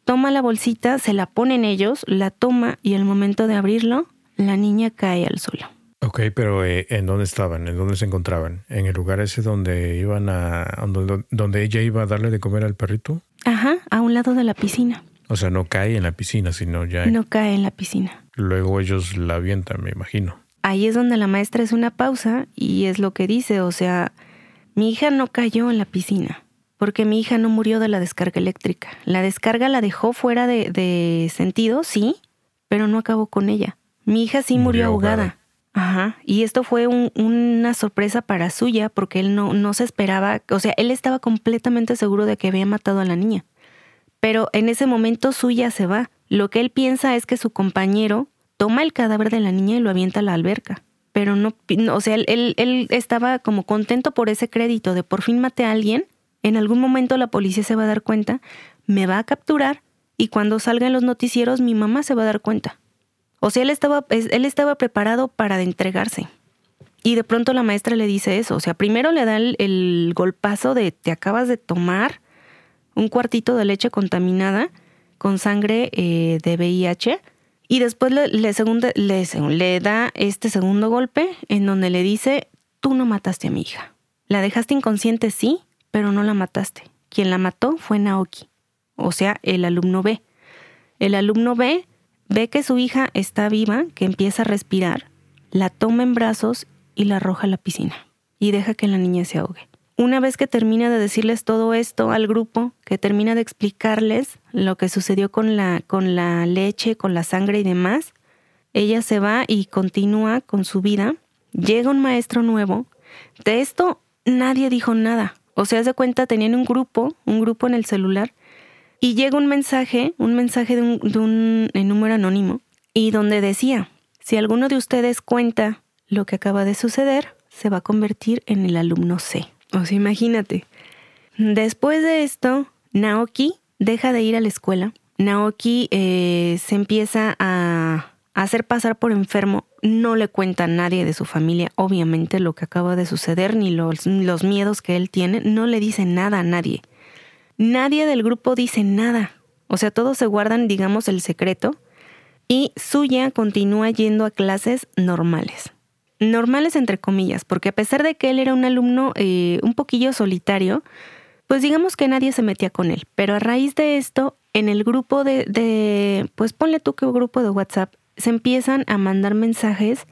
Speaker 1: toma la bolsita, se la ponen ellos, la toma y al momento de abrirlo, la niña cae al suelo.
Speaker 2: Ok, pero eh, ¿en dónde estaban? ¿En dónde se encontraban? ¿En el lugar ese donde iban a. donde, ella iba a darle de comer al perrito?
Speaker 1: Ajá, a un lado de la piscina.
Speaker 2: O sea, no cae en la piscina, sino ya...
Speaker 1: No cae en la piscina.
Speaker 2: Luego ellos la avientan, me imagino.
Speaker 1: Ahí es donde la maestra es una pausa y es lo que dice, o sea, mi hija no cayó en la piscina, porque mi hija no murió de la descarga eléctrica. La descarga la dejó fuera de, sentido, sí, pero no acabó con ella. Mi hija sí murió, ahogada. Ajá. Y esto fue una sorpresa para suya porque él no, no se esperaba, o sea, él estaba completamente seguro de que había matado a la niña. Pero en ese momento suya se va. Lo que él piensa es que su compañero toma el cadáver de la niña y lo avienta a la alberca. Pero no, o sea, él, él estaba como contento por ese crédito de por fin maté a alguien. En algún momento la policía se va a dar cuenta, me va a capturar y cuando salga en los noticieros mi mamá se va a dar cuenta. O sea, él estaba, él estaba preparado para entregarse. Y de pronto la maestra le dice eso. O sea, primero le da el, golpazo de te acabas de tomar un cuartito de leche contaminada con sangre eh, de VIH. Y después le, le, le da este segundo golpe en donde le dice, tú no mataste a mi hija. La dejaste inconsciente, sí, pero no la mataste. Quien la mató fue Naoki, o sea, el alumno B. El alumno B Ve que su hija está viva, que empieza a respirar, la toma en brazos y la arroja a la piscina y deja que la niña se ahogue. Una vez que termina de decirles todo esto al grupo, que termina de explicarles lo que sucedió con la, con la leche, con la sangre y demás, ella se va y continúa con su vida. Llega un maestro nuevo. De esto nadie dijo nada. O sea, de cuenta, tenían un grupo, un grupo en el celular, y llega un mensaje, un mensaje de un, número anónimo, y donde decía, si alguno de ustedes cuenta lo que acaba de suceder, se va a convertir en el alumno C. O sea, imagínate. Después de esto, Naoki deja de ir a la escuela. Naoki eh, se empieza a, hacer pasar por enfermo. No le cuenta a nadie de su familia, obviamente, lo que acaba de suceder, ni los, los miedos que él tiene. No le dice nada a nadie. Nadie del grupo dice nada. O sea, todos se guardan, digamos, el secreto. Y Suya continúa yendo a clases normales. Normales entre comillas, porque a pesar de que él era un alumno eh, un poquillo solitario, pues digamos que nadie se metía con él. Pero a raíz de esto, en el grupo de, pues ponle tú que grupo de WhatsApp, se empiezan a mandar mensajes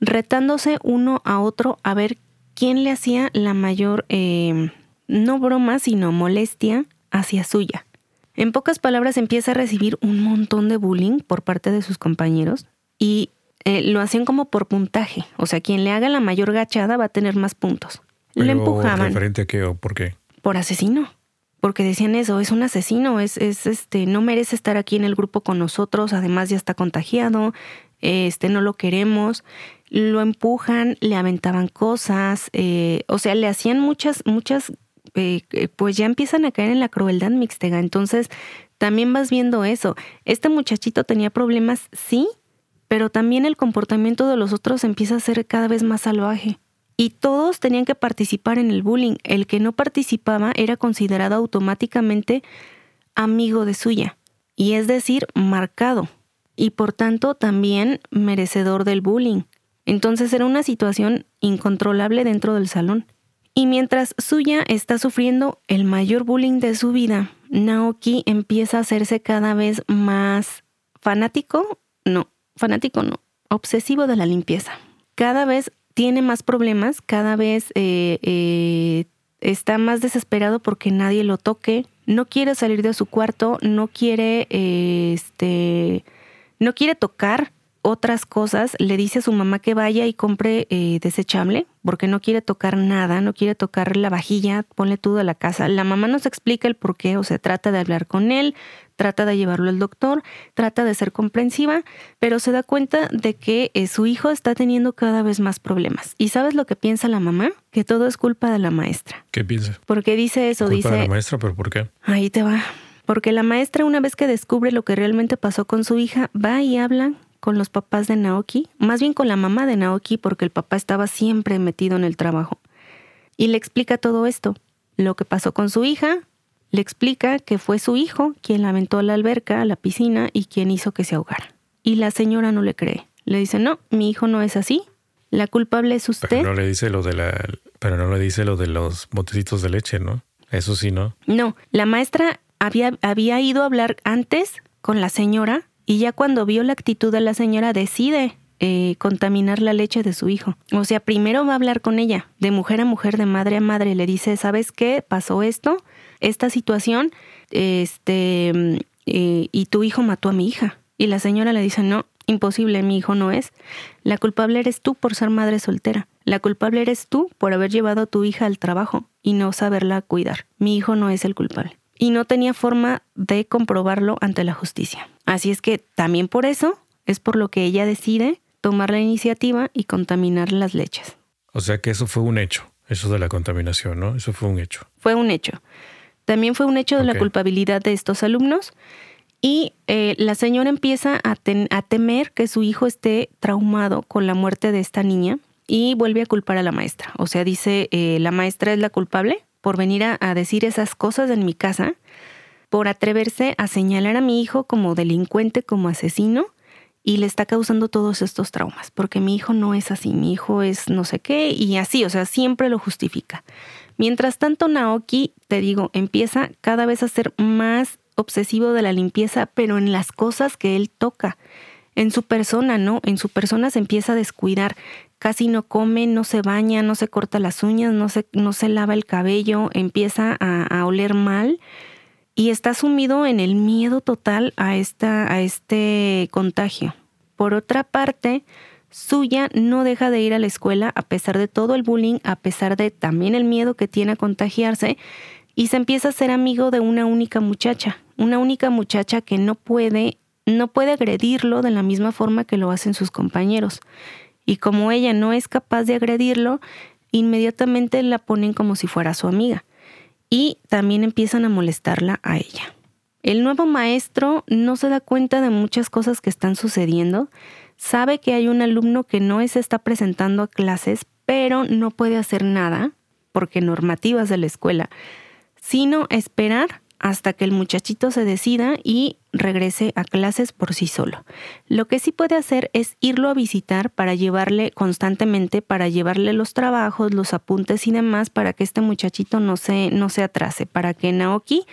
Speaker 1: retándose uno a otro a ver quién le hacía la mayor eh, no broma, sino molestia hacia suya. En pocas palabras empieza a recibir un montón de bullying por parte de sus compañeros y eh, lo hacían como por puntaje. O sea, quien le haga la mayor gachada va a tener más puntos. le empujaban.
Speaker 2: ¿Referente a qué o por qué?
Speaker 1: Por asesino. Porque decían eso, es un asesino, es, es este, no merece estar aquí en el grupo con nosotros, además ya está contagiado, este, no lo queremos lo empujan, le aventaban cosas, eh, o sea, le hacían muchas, muchas eh, eh, pues ya empiezan a caer en la crueldad mixtega. Entonces, también vas viendo eso. Este muchachito tenía problemas, sí, pero también el comportamiento de los otros empieza a ser cada vez más salvaje. Y todos tenían que participar en el bullying. El que no participaba era considerado automáticamente amigo de suya, y es decir, marcado, y por tanto también merecedor del bullying. Entonces era una situación incontrolable dentro del salón. Y mientras Suya está sufriendo el mayor bullying de su vida, Naoki empieza a hacerse cada vez más fanático, no, fanático no, obsesivo de la limpieza. Cada vez tiene más problemas, cada vez eh, eh, está más desesperado porque nadie lo toque, no quiere salir de su cuarto, no quiere, eh, este, no quiere tocar otras cosas, le dice a su mamá que vaya y compre eh, desechable, porque no quiere tocar nada, no quiere tocar la vajilla, ponle todo a la casa. La mamá nos explica el por qué, o sea, trata de hablar con él, trata de llevarlo al doctor, trata de ser comprensiva, pero se da cuenta de que eh, su hijo está teniendo cada vez más problemas. ¿Y sabes lo que piensa la mamá? Que todo es culpa de la maestra.
Speaker 2: ¿Qué piensa?
Speaker 1: Porque dice eso,
Speaker 2: culpa
Speaker 1: dice...
Speaker 2: de la maestra, pero ¿por qué?
Speaker 1: Ahí te va. Porque la maestra una vez que descubre lo que realmente pasó con su hija, va y habla con los papás de Naoki, más bien con la mamá de Naoki porque el papá estaba siempre metido en el trabajo. Y le explica todo esto, lo que pasó con su hija, le explica que fue su hijo quien la aventó a la alberca, a la piscina y quien hizo que se ahogara. Y la señora no le cree. Le dice, no, mi hijo no es así. La culpable es usted.
Speaker 2: Pero no le dice lo de la, pero no le dice lo de los botecitos de leche, ¿no? Eso sí, ¿no?
Speaker 1: No, la maestra había, había ido a hablar antes con la señora y ya cuando vio la actitud de la señora decide eh, contaminar la leche de su hijo. O sea, primero va a hablar con ella, de mujer a mujer, de madre a madre, le dice, ¿sabes qué? Pasó esto, esta situación, este, eh, y tu hijo mató a mi hija. Y la señora le dice, no, imposible, mi hijo no es. La culpable eres tú por ser madre soltera. La culpable eres tú por haber llevado a tu hija al trabajo y no saberla cuidar. Mi hijo no es el culpable. Y no tenía forma de comprobarlo ante la justicia. Así es que también por eso es por lo que ella decide tomar la iniciativa y contaminar las leches.
Speaker 2: O sea que eso fue un hecho, eso de la contaminación, ¿no? Eso fue un hecho.
Speaker 1: Fue un hecho. También fue un hecho de la culpabilidad de estos alumnos y eh, la señora empieza a, temer que su hijo esté traumado con la muerte de esta niña y vuelve a culpar a la maestra. O sea, dice, eh, la maestra es la culpable por venir a decir esas cosas en mi casa, por atreverse a señalar a mi hijo como delincuente, como asesino y le está causando todos estos traumas, porque mi hijo no es así, mi hijo es no sé qué y así, o sea, siempre lo justifica. Mientras tanto, Naoki, te digo, empieza cada vez a ser más obsesivo de la limpieza, pero en las cosas que él toca. En su persona, ¿no? En su persona se empieza a descuidar. Casi no come, no se baña, no se corta las uñas, no se, no se lava el cabello, empieza a, oler mal y está sumido en el miedo total a, esta, a este contagio. Por otra parte, Suya no deja de ir a la escuela a pesar de todo el bullying, a pesar de también el miedo que tiene a contagiarse, y se empieza a ser amigo de una única muchacha, una única muchacha que no puede, no puede agredirlo de la misma forma que lo hacen sus compañeros. Y como ella no es capaz de agredirlo, inmediatamente la ponen como si fuera su amiga y también empiezan a molestarla a ella. El nuevo maestro no se da cuenta de muchas cosas que están sucediendo, sabe que hay un alumno que no se está presentando a clases, pero no puede hacer nada, porque normativas de la escuela, sino esperar hasta que el muchachito se decida y regrese a clases por sí solo. Lo que sí puede hacer es irlo a visitar para llevarle constantemente, para llevarle los trabajos, los apuntes y demás, para que este muchachito no se, no se atrase, para que Naoki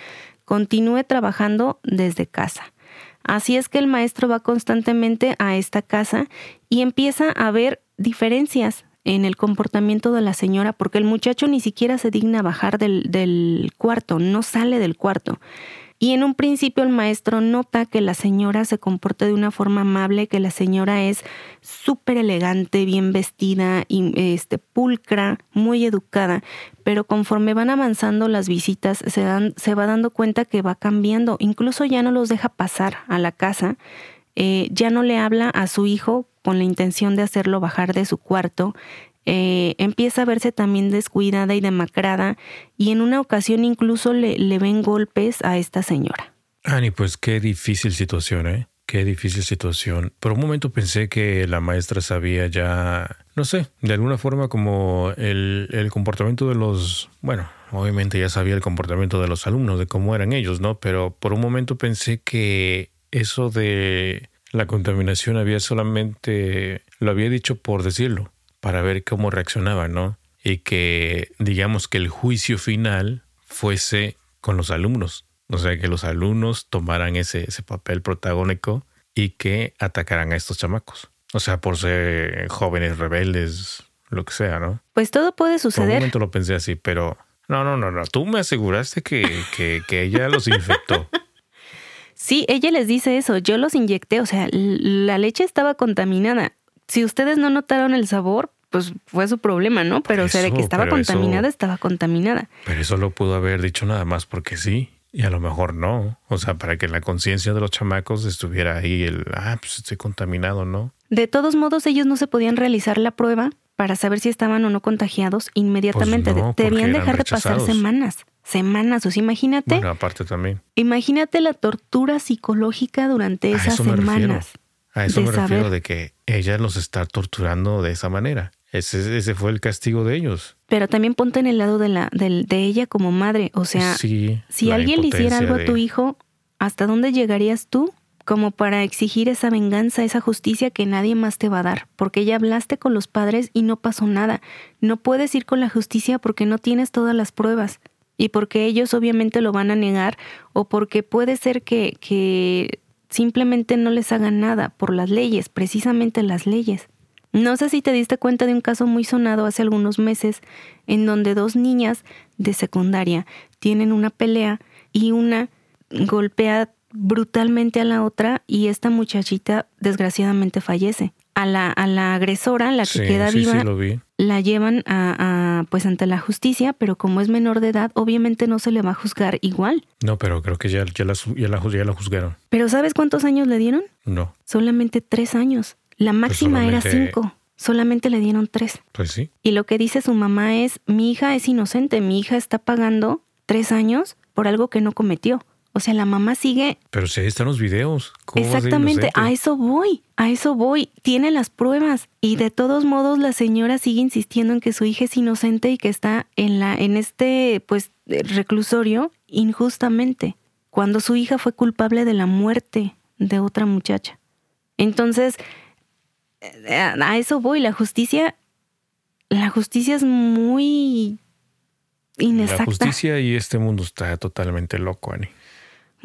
Speaker 1: continúe trabajando desde casa. Así es que el maestro va constantemente a esta casa y empieza a ver diferencias en el comportamiento de la señora porque el muchacho ni siquiera se digna bajar del, del cuarto, no sale del cuarto. Y en un principio el maestro nota que la señora se comporta de una forma amable, que la señora es súper elegante, bien vestida, y, este, pulcra, muy educada, pero conforme van avanzando las visitas se, dan, se va dando cuenta que va cambiando, incluso ya no los deja pasar a la casa, eh, ya no le habla a su hijo con la intención de hacerlo bajar de su cuarto, eh, empieza a verse también descuidada y demacrada y en una ocasión incluso le, le ven golpes a esta señora.
Speaker 2: Ani, pues qué difícil situación, ¿eh? Qué difícil situación. Por un momento pensé que la maestra sabía ya, no sé, de alguna forma como el, el, comportamiento de los, bueno, obviamente ya sabía el comportamiento de los alumnos, de cómo eran ellos, ¿no? Pero por un momento pensé que eso de la contaminación había solamente, lo había dicho por decirlo, para ver cómo reaccionaba, ¿no? Y que, digamos, que el juicio final fuese con los alumnos. O sea, que los alumnos tomaran ese, ese papel protagónico y que atacaran a estos chamacos. O sea, por ser jóvenes rebeldes, lo que sea, ¿no?
Speaker 1: Pues todo puede suceder. Por un
Speaker 2: momento lo pensé así, pero no, no, no, no. Tú me aseguraste que, que, que ella los infectó.
Speaker 1: Sí, ella les dice eso, yo los inyecté, o sea, la leche estaba contaminada. Si ustedes no notaron el sabor, pues fue su problema, ¿no? Pero o sea, de que estaba contaminada, estaba contaminada.
Speaker 2: Pero eso lo pudo haber dicho nada más porque sí. Y a lo mejor no. O sea, para que la conciencia de los chamacos estuviera ahí el, ah, pues estoy contaminado, ¿no?
Speaker 1: De todos modos, ellos no se podían realizar la prueba para saber si estaban o no contagiados inmediatamente. Pues Debían dejar de pasar semanas semanas. O sea, imagínate.
Speaker 2: Bueno, aparte también.
Speaker 1: Imagínate la tortura psicológica durante esas semanas.
Speaker 2: A eso me refiero de que ella los está torturando de esa manera. Ese, ese, fue el castigo de ellos.
Speaker 1: Pero también ponte en el lado de, la, de, de ella como madre. O sea, si alguien le hiciera algo a tu hijo, ¿hasta dónde llegarías tú? Como para exigir esa venganza, esa justicia que nadie más te va a dar. Porque ya hablaste con los padres y no pasó nada. No puedes ir con la justicia porque no tienes todas las pruebas. y porque ellos obviamente lo van a negar o porque puede ser que, que simplemente no les hagan nada por las leyes, precisamente las leyes. No sé si te diste cuenta de un caso muy sonado hace algunos meses en donde dos niñas de secundaria tienen una pelea y una golpea brutalmente a la otra y esta muchachita desgraciadamente fallece. A la, a la agresora, la que queda viva, la llevan a, pues ante la justicia, pero como es menor de edad, obviamente no se le va a juzgar igual.
Speaker 2: No, pero creo que ya, ya, la, ya, la, ya la juzgaron.
Speaker 1: ¿Pero sabes cuántos años le dieron?
Speaker 2: No.
Speaker 1: Solamente tres años. La pues máxima era cinco. Solamente le dieron tres.
Speaker 2: Pues sí.
Speaker 1: Y lo que dice su mamá es, mi hija es inocente, mi hija está pagando tres años por algo que no cometió. O sea, la mamá sigue.
Speaker 2: Pero si ahí están los videos.
Speaker 1: Exactamente, a, eso voy, a eso voy. Tiene las pruebas y de todos modos la señora sigue insistiendo en que su hija es inocente y que está en la en este pues reclusorio injustamente, cuando su hija fue culpable de la muerte de otra muchacha. Entonces, a eso voy, la justicia la justicia es muy inexacta.
Speaker 2: La justicia y este mundo está totalmente loco, Ani.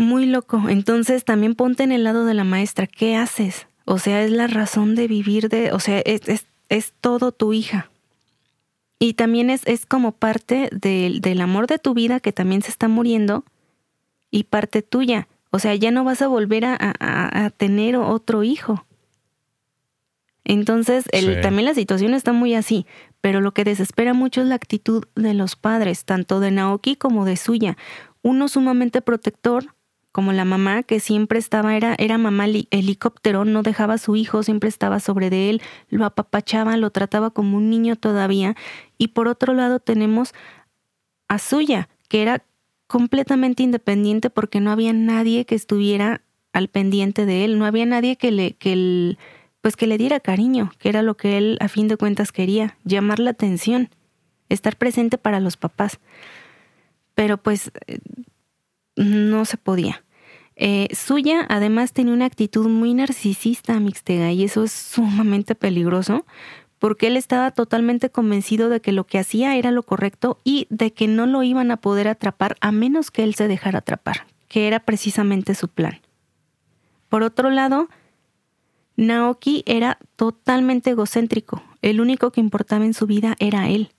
Speaker 1: Muy loco. Entonces también ponte en el lado de la maestra. ¿Qué haces? O sea, es la razón de vivir de, o sea, es, es, todo tu hija. Y también es, es como parte del, del amor de tu vida que también se está muriendo y parte tuya. O sea, ya no vas a volver a, a, tener otro hijo. Entonces, el, también la situación está muy así, pero lo que desespera mucho es la actitud de los padres, tanto de Naoki como de Suya. Uno sumamente protector, como la mamá que siempre estaba, era, era mamá helicóptero, no dejaba a su hijo, siempre estaba sobre de él, lo apapachaba, lo trataba como un niño todavía. Y por otro lado tenemos a Suya, que era completamente independiente porque no había nadie que estuviera al pendiente de él, no había nadie que le, que pues que le diera cariño, que era lo que él a fin de cuentas quería, llamar la atención, estar presente para los papás. Pero pues no se podía. Eh, suya además tenía una actitud muy narcisista, Mixtega, y eso es sumamente peligroso porque él estaba totalmente convencido de que lo que hacía era lo correcto y de que no lo iban a poder atrapar a menos que él se dejara atrapar, que era precisamente su plan. Por otro lado, Naoki era totalmente egocéntrico, el único que importaba en su vida era él.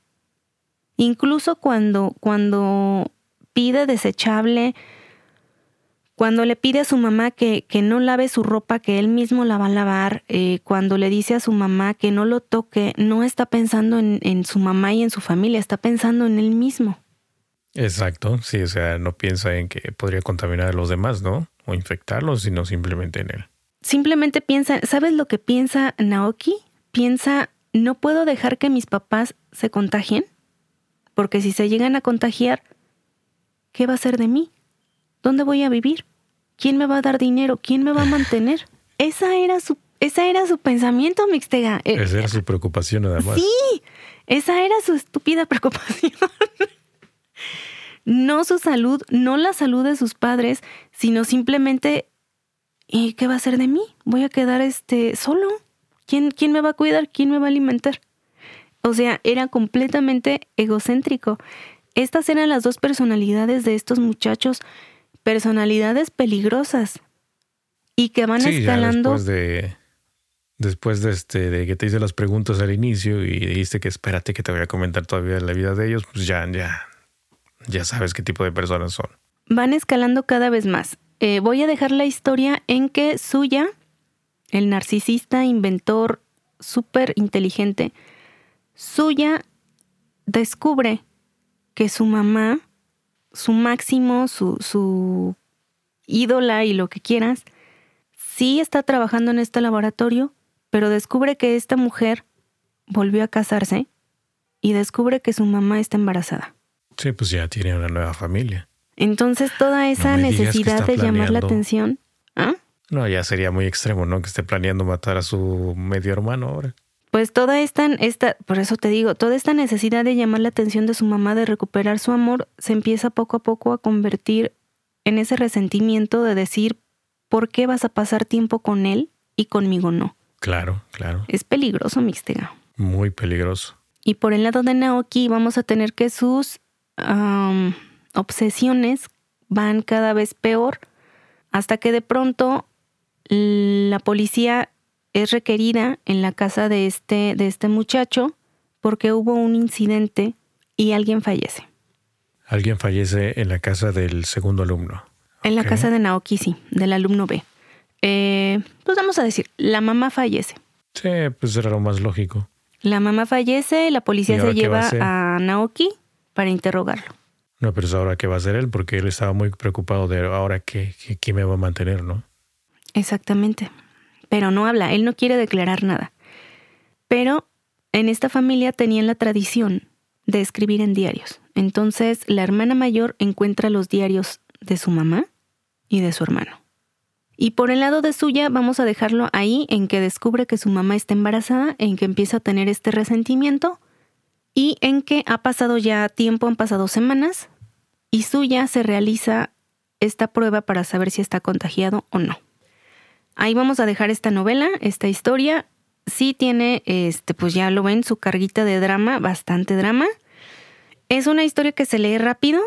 Speaker 1: Incluso cuando, cuando pide desechable, cuando le pide a su mamá que, que, no lave su ropa, que él mismo la va a lavar, eh, cuando le dice a su mamá que no lo toque, no está pensando en, en, su mamá y en su familia, está pensando en él mismo.
Speaker 2: Exacto, sí, o sea, no piensa en que podría contaminar a los demás, ¿no? O infectarlos, sino simplemente en él.
Speaker 1: Simplemente piensa, ¿sabes lo que piensa Naoki? Piensa, no puedo dejar que mis papás se contagien, porque si se llegan a contagiar, ¿Qué va a ser de mí? ¿Dónde voy a vivir? ¿Quién me va a dar dinero? ¿Quién me va a mantener? Esa era su, esa era su pensamiento, Mixtega.
Speaker 2: Eh, esa era su preocupación nada más.
Speaker 1: Sí, esa era su estúpida preocupación. no su salud, no la salud de sus padres, sino simplemente ¿y qué va a ser de mí? Voy a quedar este solo. ¿Quién, ¿Quién me va a cuidar? ¿Quién me va a alimentar? O sea, era completamente egocéntrico. Estas eran las dos personalidades de estos muchachos, personalidades peligrosas y que van escalando.
Speaker 2: después de, después de, este, de que te hice las preguntas al inicio y dijiste que espérate que te voy a comentar todavía la vida de ellos, pues ya, ya, ya sabes qué tipo de personas son.
Speaker 1: Van escalando cada vez más. Eh, voy a dejar la historia en que Suya, el narcisista, inventor, súper inteligente, Suya descubre que su mamá, su máximo, su, su ídola y lo que quieras, sí está trabajando en este laboratorio, pero descubre que esta mujer volvió a casarse y descubre que su mamá está embarazada.
Speaker 2: Sí, pues ya tiene una nueva familia.
Speaker 1: Entonces toda esa necesidad de llamar la atención. ¿Ah?
Speaker 2: No, ya sería muy extremo, ¿no? Que esté planeando matar a su medio hermano ahora
Speaker 1: pues toda esta, esta, por eso te digo, toda esta necesidad de llamar la atención de su mamá, de recuperar su amor, se empieza poco a poco a convertir en ese resentimiento de decir, ¿por qué vas a pasar tiempo con él y conmigo no?
Speaker 2: Claro, claro.
Speaker 1: Es peligroso, Mixtega.
Speaker 2: Muy peligroso.
Speaker 1: Y por el lado de Naoki vamos a tener que sus obsesiones van cada vez peor hasta que de pronto la policía es requerida en la casa de este, de este muchacho porque hubo un incidente y alguien fallece.
Speaker 2: Alguien fallece en la casa del segundo alumno.
Speaker 1: En la casa de Naoki, sí, del alumno B. Eh, pues vamos a decir, la mamá fallece.
Speaker 2: Sí, pues era lo más lógico.
Speaker 1: La mamá fallece, la policía se lleva a, Naoki para interrogarlo.
Speaker 2: No, pero ahora qué va a hacer él, porque él estaba muy preocupado de ahora qué, qué me va a mantener, ¿no?
Speaker 1: Exactamente. Pero no habla, él no quiere declarar nada. Pero en esta familia tenían la tradición de escribir en diarios. Entonces la hermana mayor encuentra los diarios de su mamá y de su hermano. Y por el lado de suya vamos a dejarlo ahí en que descubre que su mamá está embarazada, en que empieza a tener este resentimiento y en que ha pasado ya tiempo, han pasado semanas y suya se realiza esta prueba para saber si está contagiado o no. Ahí vamos a dejar esta novela, esta historia. Sí tiene, este, pues ya lo ven, su carguita de drama, bastante drama. Es una historia que se lee rápido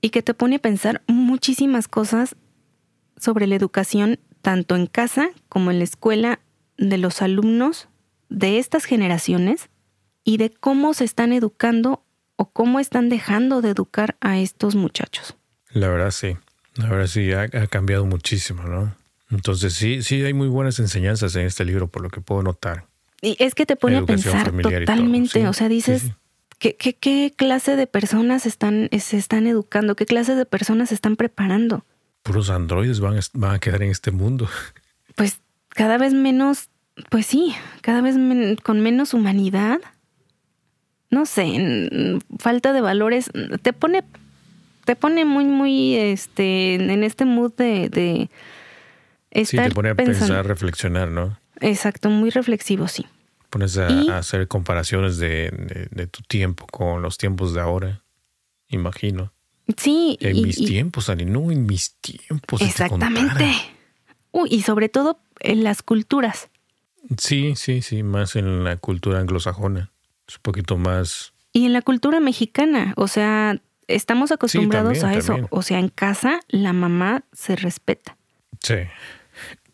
Speaker 1: y que te pone a pensar muchísimas cosas sobre la educación, tanto en casa como en la escuela de los alumnos de estas generaciones y de cómo se están educando o cómo están dejando de educar a estos muchachos.
Speaker 2: La verdad sí, la verdad sí, ha, cambiado muchísimo, ¿no? Entonces sí, sí hay muy buenas enseñanzas en este libro, por lo que puedo notar.
Speaker 1: Y es que te pone a pensar totalmente, o sea, dices, ¿Qué, clase de personas están, se están educando? ¿Qué clase de personas se están preparando?
Speaker 2: Puros androides van, van a quedar en este mundo.
Speaker 1: Pues cada vez menos, pues sí, cada vez con menos humanidad. No sé, falta de valores. Te pone, te pone muy, muy, este, en este mood de, de
Speaker 2: estar Sí, te pone a pensar, reflexionar, ¿no?
Speaker 1: Exacto, muy reflexivo, sí
Speaker 2: pones a, hacer comparaciones de, tu tiempo con los tiempos de ahora, imagino.
Speaker 1: Sí.
Speaker 2: En mis tiempos, Ani, no en mis tiempos.
Speaker 1: Exactamente. Uy, y sobre todo en las culturas.
Speaker 2: Sí, sí, sí, más en la cultura anglosajona. Es un poquito más.
Speaker 1: Y en la cultura mexicana, o sea, estamos acostumbrados a eso. O sea, en casa la mamá se respeta.
Speaker 2: Sí,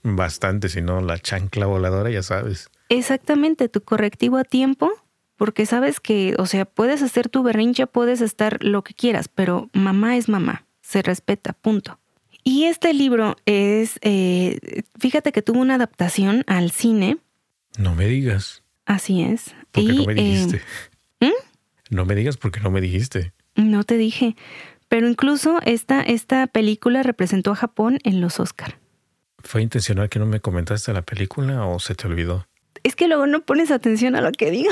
Speaker 2: bastante, si no la chancla voladora, ya sabes.
Speaker 1: Exactamente, tu correctivo a tiempo, porque sabes que, o sea, puedes hacer tu berrincha, puedes estar lo que quieras, pero mamá es mamá, se respeta, punto. Y este libro es, eh, fíjate que tuvo una adaptación al cine.
Speaker 2: No me digas.
Speaker 1: Así es.
Speaker 2: Porque no me dijiste. Eh, ¿Mm? No me digas porque no me dijiste.
Speaker 1: No te dije. Pero incluso esta, esta película representó a Japón en los Oscar.
Speaker 2: ¿Fue intencional que no me comentaste la película o se te olvidó?
Speaker 1: es que luego no pones atención a lo que digo.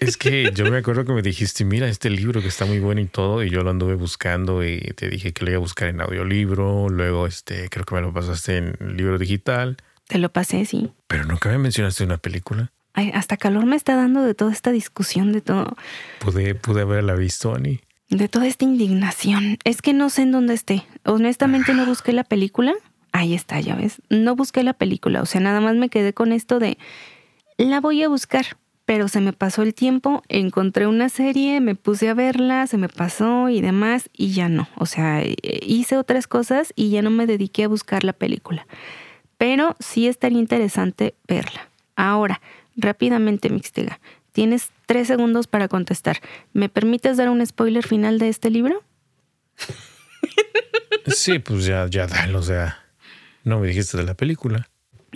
Speaker 2: Es que yo me acuerdo que me dijiste, mira, este libro que está muy bueno y todo, y yo lo anduve buscando y te dije que lo iba a buscar en audiolibro, luego este, creo que me lo pasaste en libro digital.
Speaker 1: Te lo pasé, sí.
Speaker 2: Pero nunca me mencionaste una película.
Speaker 1: Ay, hasta calor me está dando de toda esta discusión, de todo.
Speaker 2: Pude, pude haberla visto, Ani.
Speaker 1: De toda esta indignación. Es que no sé en dónde esté. Honestamente no busqué la película ahí está, ya ves. No busqué la película, o sea, nada más me quedé con esto de, la voy a buscar, pero se me pasó el tiempo, encontré una serie, me puse a verla, se me pasó y demás, y ya no. O sea, hice otras cosas y ya no me dediqué a buscar la película. Pero sí estaría interesante verla. Ahora, rápidamente, Mixtega, tienes tres segundos para contestar. ¿Me permites dar un spoiler final de este libro?
Speaker 2: Sí, pues ya, ya dale, o sea. No me dijiste de la película.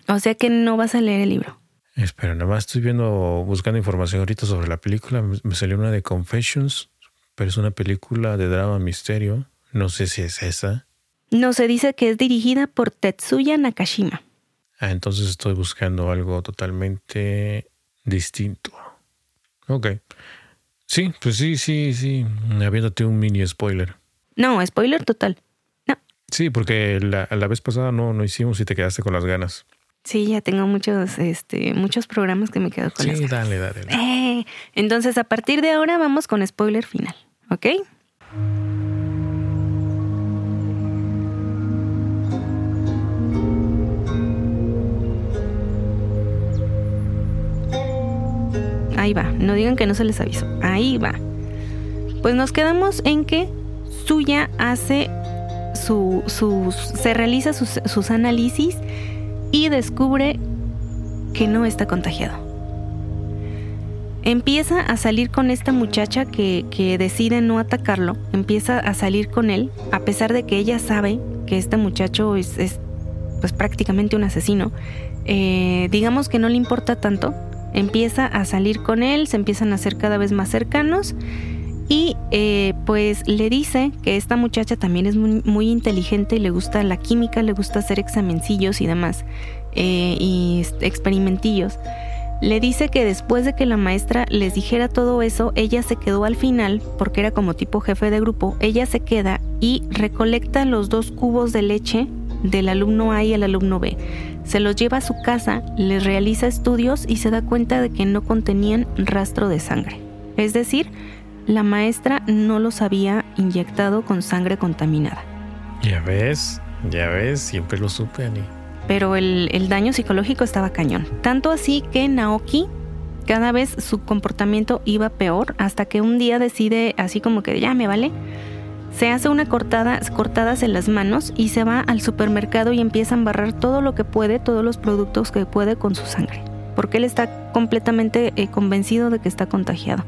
Speaker 1: O sea que no vas a leer el libro.
Speaker 2: Espera, nada más estoy viendo, buscando información ahorita sobre la película. Me salió una de Confessions, pero es una película de drama misterio. No sé si es esa.
Speaker 1: No, se dice que es dirigida por Tetsuya Nakashima.
Speaker 2: Ah, entonces estoy buscando algo totalmente distinto. Ok. Sí, pues sí, sí, sí. Habiéndote un mini spoiler.
Speaker 1: No, spoiler total.
Speaker 2: Sí, porque la, la, vez pasada no, no hicimos y te quedaste con las ganas.
Speaker 1: Sí, ya tengo muchos, este, muchos programas que me quedo con
Speaker 2: sí, dale, dale.
Speaker 1: Eh, entonces, a partir de ahora vamos con spoiler final, ¿ok? Ahí va, no digan que no se les avisó. Ahí va. Pues nos quedamos en que Suya hace su, se realiza sus, sus análisis y descubre que no está contagiado. Empieza a salir con esta muchacha que, que, decide no atacarlo, empieza a salir con él, a pesar de que ella sabe que este muchacho es, es pues prácticamente un asesino. Eh, digamos que no le importa tanto, empieza a salir con él, se empiezan a hacer cada vez más cercanos y eh, pues le dice que esta muchacha también es muy, inteligente y le gusta la química, le gusta hacer examencillos y demás, eh, y experimentillos. Le dice que después de que la maestra les dijera todo eso, ella se quedó al final, porque era como tipo jefe de grupo, ella se queda y recolecta los dos cubos de leche del alumno A y el alumno B. Se los lleva a su casa, les realiza estudios y se da cuenta de que no contenían rastro de sangre. Es decir, la maestra no los había inyectado con sangre contaminada.
Speaker 2: Ya ves, ya ves, siempre lo supe, Ani.
Speaker 1: Pero el, el daño psicológico estaba cañón. Tanto así que Naoki cada vez su comportamiento iba peor hasta que un día decide así como que ya me vale se hace una cortada, cortadas en las manos y se va al supermercado y empieza a embarrar todo lo que puede, todos los productos que puede con su sangre. Porque él está completamente eh, convencido de que está contagiado.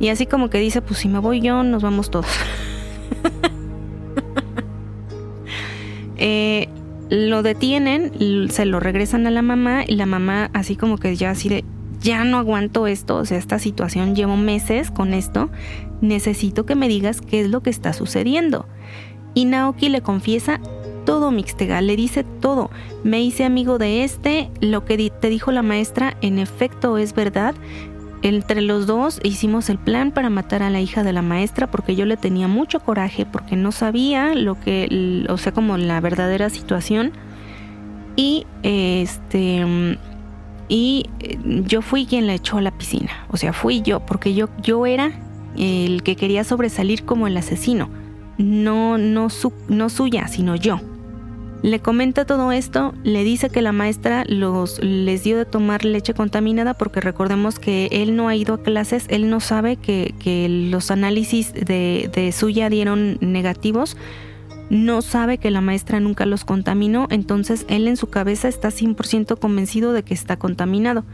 Speaker 1: Y así como que dice, pues si me voy yo, nos vamos todos. Eh, lo detienen, se lo regresan a la mamá y la mamá así como que ya así de, ya no aguanto esto, o sea, esta situación, llevo meses con esto, necesito que me digas qué es lo que está sucediendo. Y Naoki le confiesa todo, Mixtega, le dice todo. Me hice amigo de este, lo que te dijo la maestra en efecto es verdad. Entre los dos hicimos el plan para matar a la hija de la maestra porque yo le tenía mucho coraje porque no sabía lo que, o sea, como la verdadera situación. Y este y eh, yo fui quien la echó a la piscina, o sea, fui yo porque yo yo era el que quería sobresalir como el asesino, no, no, no suya, sino yo. Le comenta todo esto, le dice que la maestra los, les dio de tomar leche contaminada porque recordemos que él no ha ido a clases, él no sabe que, los análisis de, de, suya dieron negativos, no sabe que la maestra nunca los contaminó, entonces él en su cabeza está 100% convencido de que está contaminado.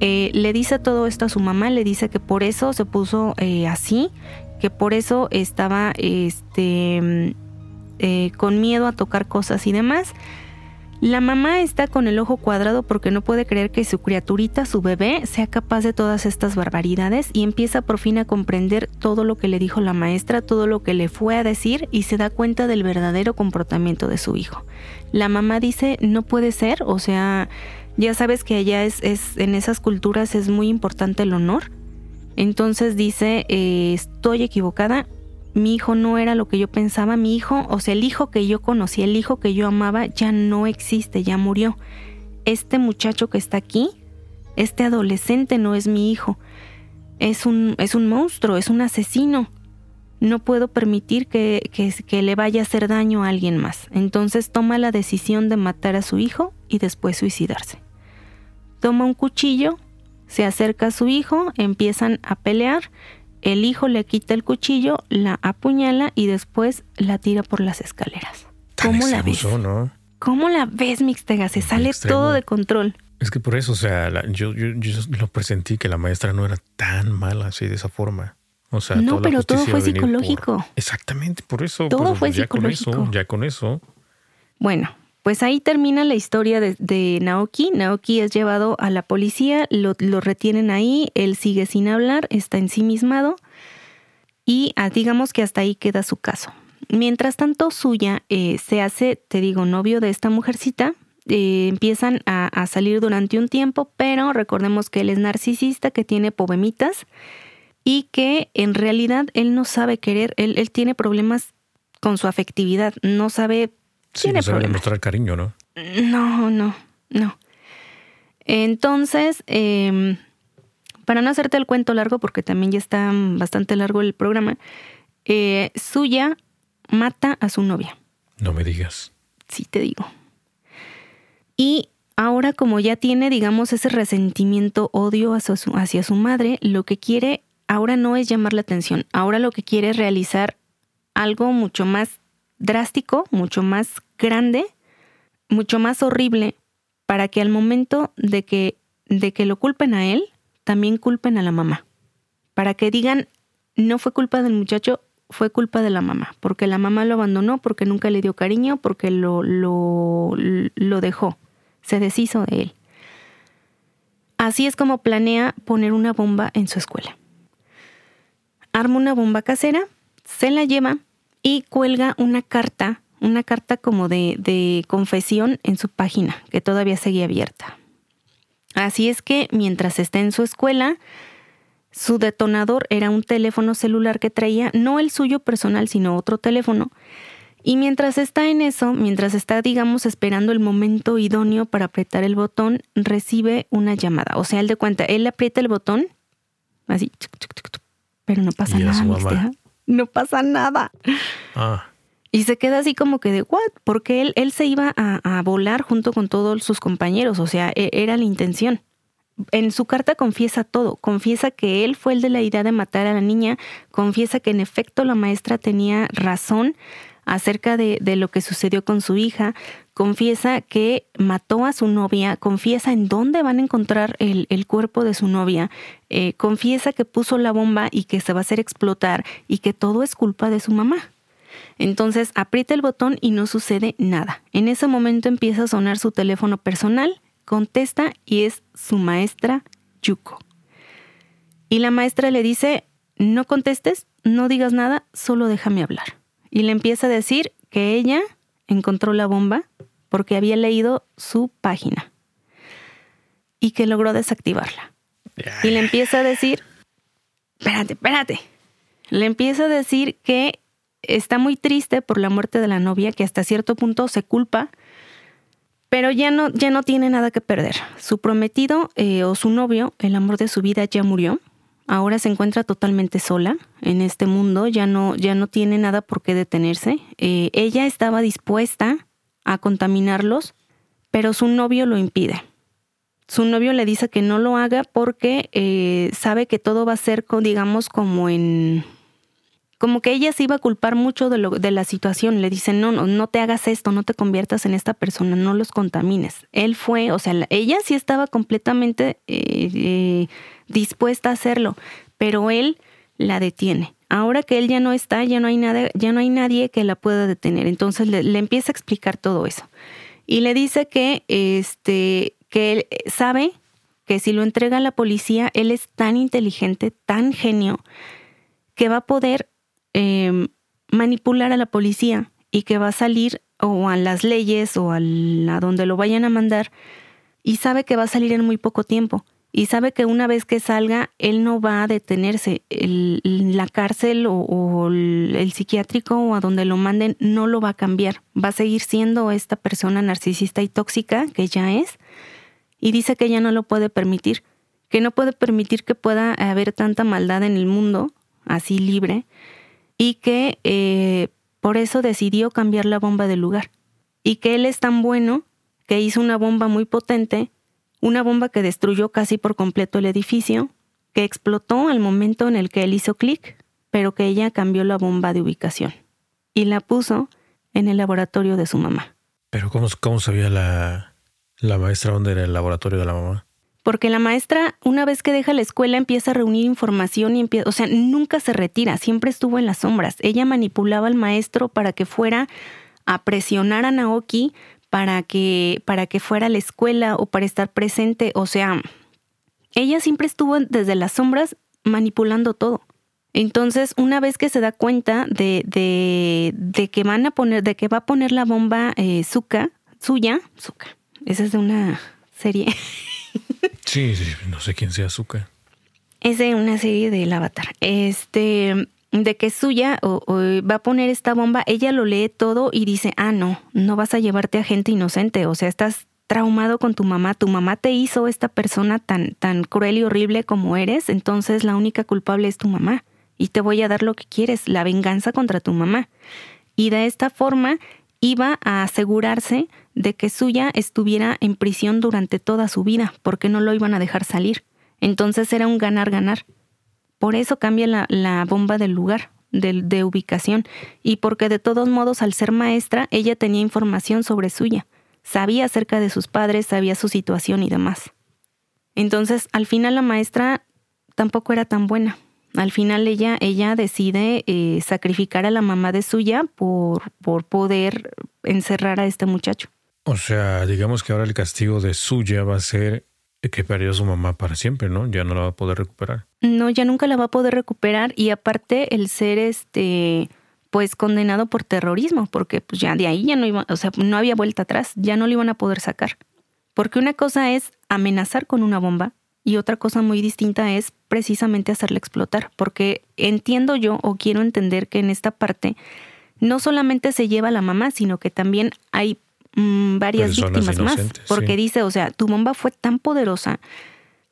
Speaker 1: Eh, le dice todo esto a su mamá, le dice que por eso se puso eh, así, que por eso estaba este, eh, con miedo a tocar cosas y demás. La mamá está con el ojo cuadrado porque no puede creer que su criaturita, su bebé, sea capaz de todas estas barbaridades y empieza por fin a comprender todo lo que le dijo la maestra, todo lo que le fue a decir y se da cuenta del verdadero comportamiento de su hijo. La mamá dice, no puede ser, o sea, ya sabes que allá es, es en esas culturas es muy importante el honor. Entonces dice, eh, estoy equivocada, mi hijo no era lo que yo pensaba, mi hijo, o sea, el hijo que yo conocí, el hijo que yo amaba, ya no existe, ya murió. Este muchacho que está aquí, este adolescente no es mi hijo, es un, es un monstruo, es un asesino. No puedo permitir que, que, que le vaya a hacer daño a alguien más. Entonces toma la decisión de matar a su hijo y después suicidarse toma un cuchillo, se acerca a su hijo, empiezan a pelear, el hijo le quita el cuchillo, la apuñala y después la tira por las escaleras. ¿Cómo la ves? ¿no? ¿Cómo la ves, Mixtega? Se sale todo de control.
Speaker 2: Es que por eso, o sea, yo, yo, lo presentí que la maestra no era tan mala así de esa forma. O sea,
Speaker 1: no, pero todo fue psicológico.
Speaker 2: Exactamente, por eso.
Speaker 1: Todo fue
Speaker 2: ya
Speaker 1: psicológico.
Speaker 2: Con eso, ya con eso.
Speaker 1: Bueno, pues ahí termina la historia de, Naoki. Naoki es llevado a la policía, lo, retienen ahí, él sigue sin hablar, está ensimismado y ah, digamos que hasta ahí queda su caso. Mientras tanto, Suya eh, se hace, te digo, novio de esta mujercita. Eh, empiezan a, salir durante un tiempo, pero recordemos que él es narcisista, que tiene povemitas y que en realidad él no sabe querer, él tiene problemas con su afectividad, no sabe
Speaker 2: Sí, no sabe demostrar cariño, ¿no?
Speaker 1: No, no, no. Entonces, em, para no hacerte el cuento largo, porque también ya está bastante largo el programa, eh, Suya mata a su novia.
Speaker 2: No me digas.
Speaker 1: Sí, te digo. Y ahora como ya tiene, digamos, ese resentimiento, odio hacia su, hacia su madre, lo que quiere ahora no es llamar la atención, ahora lo que quiere es realizar algo mucho más drástico, mucho más grande, mucho más horrible, para que al momento de que, de que lo culpen a él, también culpen a la mamá. Para que digan, no fue culpa del muchacho, fue culpa de la mamá, porque la mamá lo abandonó, porque nunca le dio cariño, porque lo, lo, lo dejó, se deshizo de él. Así es como planea poner una bomba en su escuela. Arma una bomba casera, se la lleva y cuelga una carta, una carta como de, de confesión en su página, que todavía seguía abierta. Así es que mientras está en su escuela, su detonador era un teléfono celular que traía, no el suyo personal, sino otro teléfono. Y mientras está en eso, mientras está, digamos, esperando el momento idóneo para apretar el botón, recibe una llamada. O sea, él de cuenta, él aprieta el botón, así, pero no pasa nada, No pasa nada. Ah. Y se queda así como que de, ¿what? Porque él, él se iba a, a volar junto con todos sus compañeros, o sea, e, era la intención en su carta confiesa todo, confiesa que él fue el de la idea de matar a la niña, confiesa que en efecto la maestra tenía razón acerca de, lo que sucedió con su hija, confiesa que mató a su novia, confiesa en dónde van a encontrar el, cuerpo de su novia, eh, confiesa que puso la bomba y que se va a hacer explotar y que todo es culpa de su mamá. Entonces aprieta el botón y no sucede nada. En ese momento empieza a sonar su teléfono personal contesta y es su maestra Yuko. Y la maestra le dice, no contestes, no digas nada, solo déjame hablar. Y le empieza a decir que ella encontró la bomba porque había leído su página y que logró desactivarla. Y le empieza a decir, espérate, espérate. Le empieza a decir que está muy triste por la muerte de la novia, que hasta cierto punto se culpa pero ya no, ya no tiene nada que perder. Su prometido eh, o su novio, el amor de su vida, ya murió. Ahora se encuentra totalmente sola en este mundo, ya no, ya no tiene nada por qué detenerse. Eh, ella estaba dispuesta a contaminarlos, pero su novio lo impide. Su novio le dice que no lo haga porque eh, sabe que todo va a ser, digamos, como en como que ella se iba a culpar mucho de, lo, de la situación. Le dicen, no, no, no te hagas esto, no te conviertas en esta persona, no los contamines. Él fue, o sea, ella sí estaba completamente eh, eh, dispuesta a hacerlo, pero él la detiene. Ahora que él ya no está, ya no hay nada, ya no hay nadie que la pueda detener. Entonces le, le empieza a explicar todo eso. Y le dice que, este, que él sabe que si lo entrega a la policía, él es tan inteligente, tan genio, que va a poder Em, manipular a la policía y que va a salir o a las leyes o a, donde lo vayan a mandar y sabe que va a salir en muy poco tiempo y sabe que una vez que salga él no va a detenerse. la cárcel o, el, psiquiátrico o a donde lo manden no lo va a cambiar. Va a seguir siendo esta persona narcisista y tóxica que ya es y dice que ya no lo puede permitir, que no puede permitir que pueda haber tanta maldad en el mundo así libre y que eh, por eso decidió cambiar la bomba de lugar. Y que él es tan bueno que hizo una bomba muy potente, una bomba que destruyó casi por completo el edificio, que explotó al momento en el que él hizo clic, pero que ella cambió la bomba de ubicación y la puso en el laboratorio de su mamá.
Speaker 2: Pero ¿cómo, cómo sabía la, la maestra dónde era el laboratorio de la mamá?
Speaker 1: Porque la maestra una vez que deja la escuela empieza a reunir información y empieza, o sea, nunca se retira, siempre estuvo en las sombras. Ella manipulaba al maestro para que fuera a presionar a Naoki para que para que fuera a la escuela o para estar presente, o sea, ella siempre estuvo desde las sombras manipulando todo. Entonces, una vez que se da cuenta de, de, de que van a poner, de que va a poner la bomba eh, suya, Zuka, esa es de una serie
Speaker 2: Sí, sí, no sé quién sea Zuka.
Speaker 1: Es de una serie del Avatar. Este, de que suya o, va a poner esta bomba, ella lo lee todo y dice, ah, no, no vas a llevarte a gente inocente, o sea, estás traumado con tu mamá, tu mamá te hizo esta persona tan, tan cruel y horrible como eres, entonces la única culpable es tu mamá y te voy a dar lo que quieres, la venganza contra tu mamá. Y de esta forma iba a asegurarse de que Suya estuviera en prisión durante toda su vida, porque no lo iban a dejar salir. Entonces era un ganar-ganar. Por eso cambia la, bomba del lugar. de, ubicación y porque de todos modos al ser maestra ella tenía información sobre suya, sabía acerca de sus padres, sabía su situación y demás. Entonces al final la maestra tampoco era tan buena. Al final ella, ella decide eh, sacrificar a la mamá de suya por, por poder encerrar a este muchacho.
Speaker 2: O sea, digamos que ahora el castigo de suya va a ser que perdió a su mamá para siempre, ¿no? Ya no la va a poder recuperar.
Speaker 1: No, ya nunca la va a poder recuperar y aparte el ser este pues condenado por terrorismo, porque pues ya de ahí ya no iba, o sea, no había vuelta atrás, ya no lo iban a poder sacar. Porque una cosa es amenazar con una bomba y otra cosa muy distinta es precisamente hacerla explotar, porque entiendo yo o quiero entender que en esta parte no solamente se lleva a la mamá, sino que también hay mm, varias víctimas más, porque dice, o sea, tu bomba fue tan poderosa,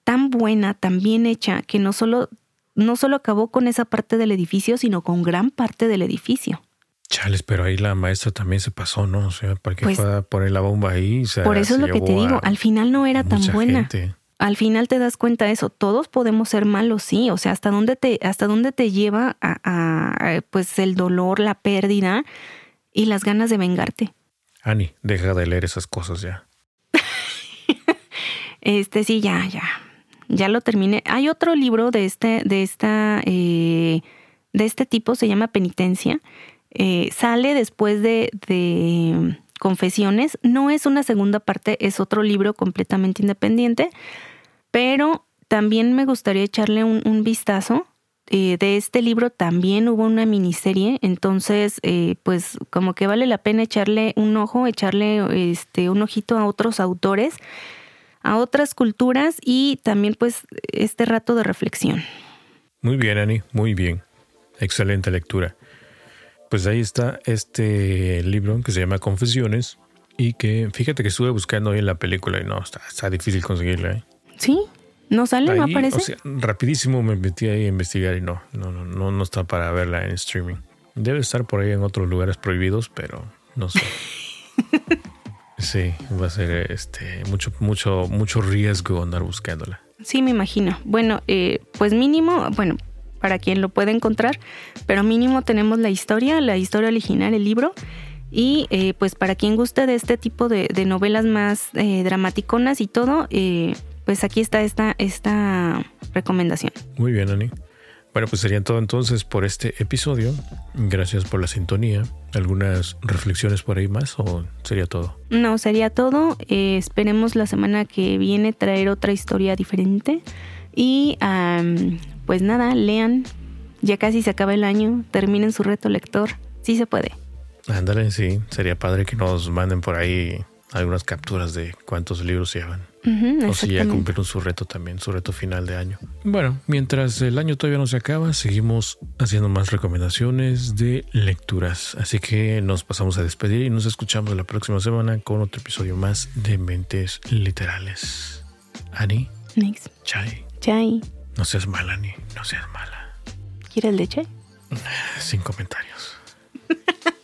Speaker 1: tan buena, tan bien hecha, que no solo, no solo acabó con esa parte del edificio, sino con gran parte del edificio.
Speaker 2: Chales, pero ahí la maestra también se pasó, ¿no? O sea, ¿para qué pues fue a poner la bomba ahí?
Speaker 1: por eso es lo que te digo, al final no era tan buena. Al final te das cuenta de eso, todos podemos ser malos, sí, o sea, hasta dónde te, hasta dónde te lleva a, pues el dolor, la pérdida y las ganas de vengarte.
Speaker 2: Ani, deja de leer esas cosas ya.
Speaker 1: este sí, ya, ya, ya lo terminé. Hay otro libro de este, de esta, eh, de este tipo, se llama Penitencia eh, sale después de, Confesiones. No es una segunda parte, es otro libro completamente independiente, pero también me gustaría echarle un, vistazo. Eh, de este libro también hubo una miniserie, entonces eh, pues como que vale la pena echarle un ojo, echarle este, un ojito a otros autores, a otras culturas y también pues este rato de reflexión.
Speaker 2: Muy bien, Ani, muy bien. Excelente lectura. Pues ahí está este libro que se llama Confesiones y que fíjate que estuve buscando ahí en la película y no, está, difícil conseguirla. ¿eh?
Speaker 1: Sí, no sale, no aparece. O sea,
Speaker 2: rapidísimo me metí ahí a investigar y no, no, no, no, no está para verla en streaming. Debe estar por ahí en otros lugares prohibidos, pero no sé. sí, va a ser este mucho, mucho, mucho riesgo andar buscándola.
Speaker 1: Sí, me imagino. Bueno, eh, pues mínimo, bueno, para quien lo pueda encontrar, pero mínimo tenemos la historia, la historia original, el libro. Y eh, pues para quien guste de este tipo de, novelas más eh, dramaticonas y todo, eh, pues aquí está esta, esta recomendación.
Speaker 2: Muy bien, Ani. Bueno, pues sería todo entonces por este episodio. Gracias por la sintonía. ¿Algunas reflexiones por ahí más o sería todo?
Speaker 1: No, sería todo. esperemos la semana que viene traer otra historia diferente. Y pues nada, lean. Ya casi se acaba el año. Terminen su reto lector. Sí se puede.
Speaker 2: Ándale, sí. Sería padre que nos manden por ahí algunas capturas de cuántos libros llevan. O si ya cumplieron su reto también, su reto final de año. Bueno, mientras el año todavía no se acaba, seguimos haciendo más recomendaciones de lecturas. Así que nos pasamos a despedir y nos escuchamos la próxima semana con otro episodio más de Mentes Literales. Ani.
Speaker 1: Next.
Speaker 2: Chai.
Speaker 1: Chai.
Speaker 2: No seas mala, ni no seas mala.
Speaker 1: ¿Quieres leche?
Speaker 2: Sin comentarios.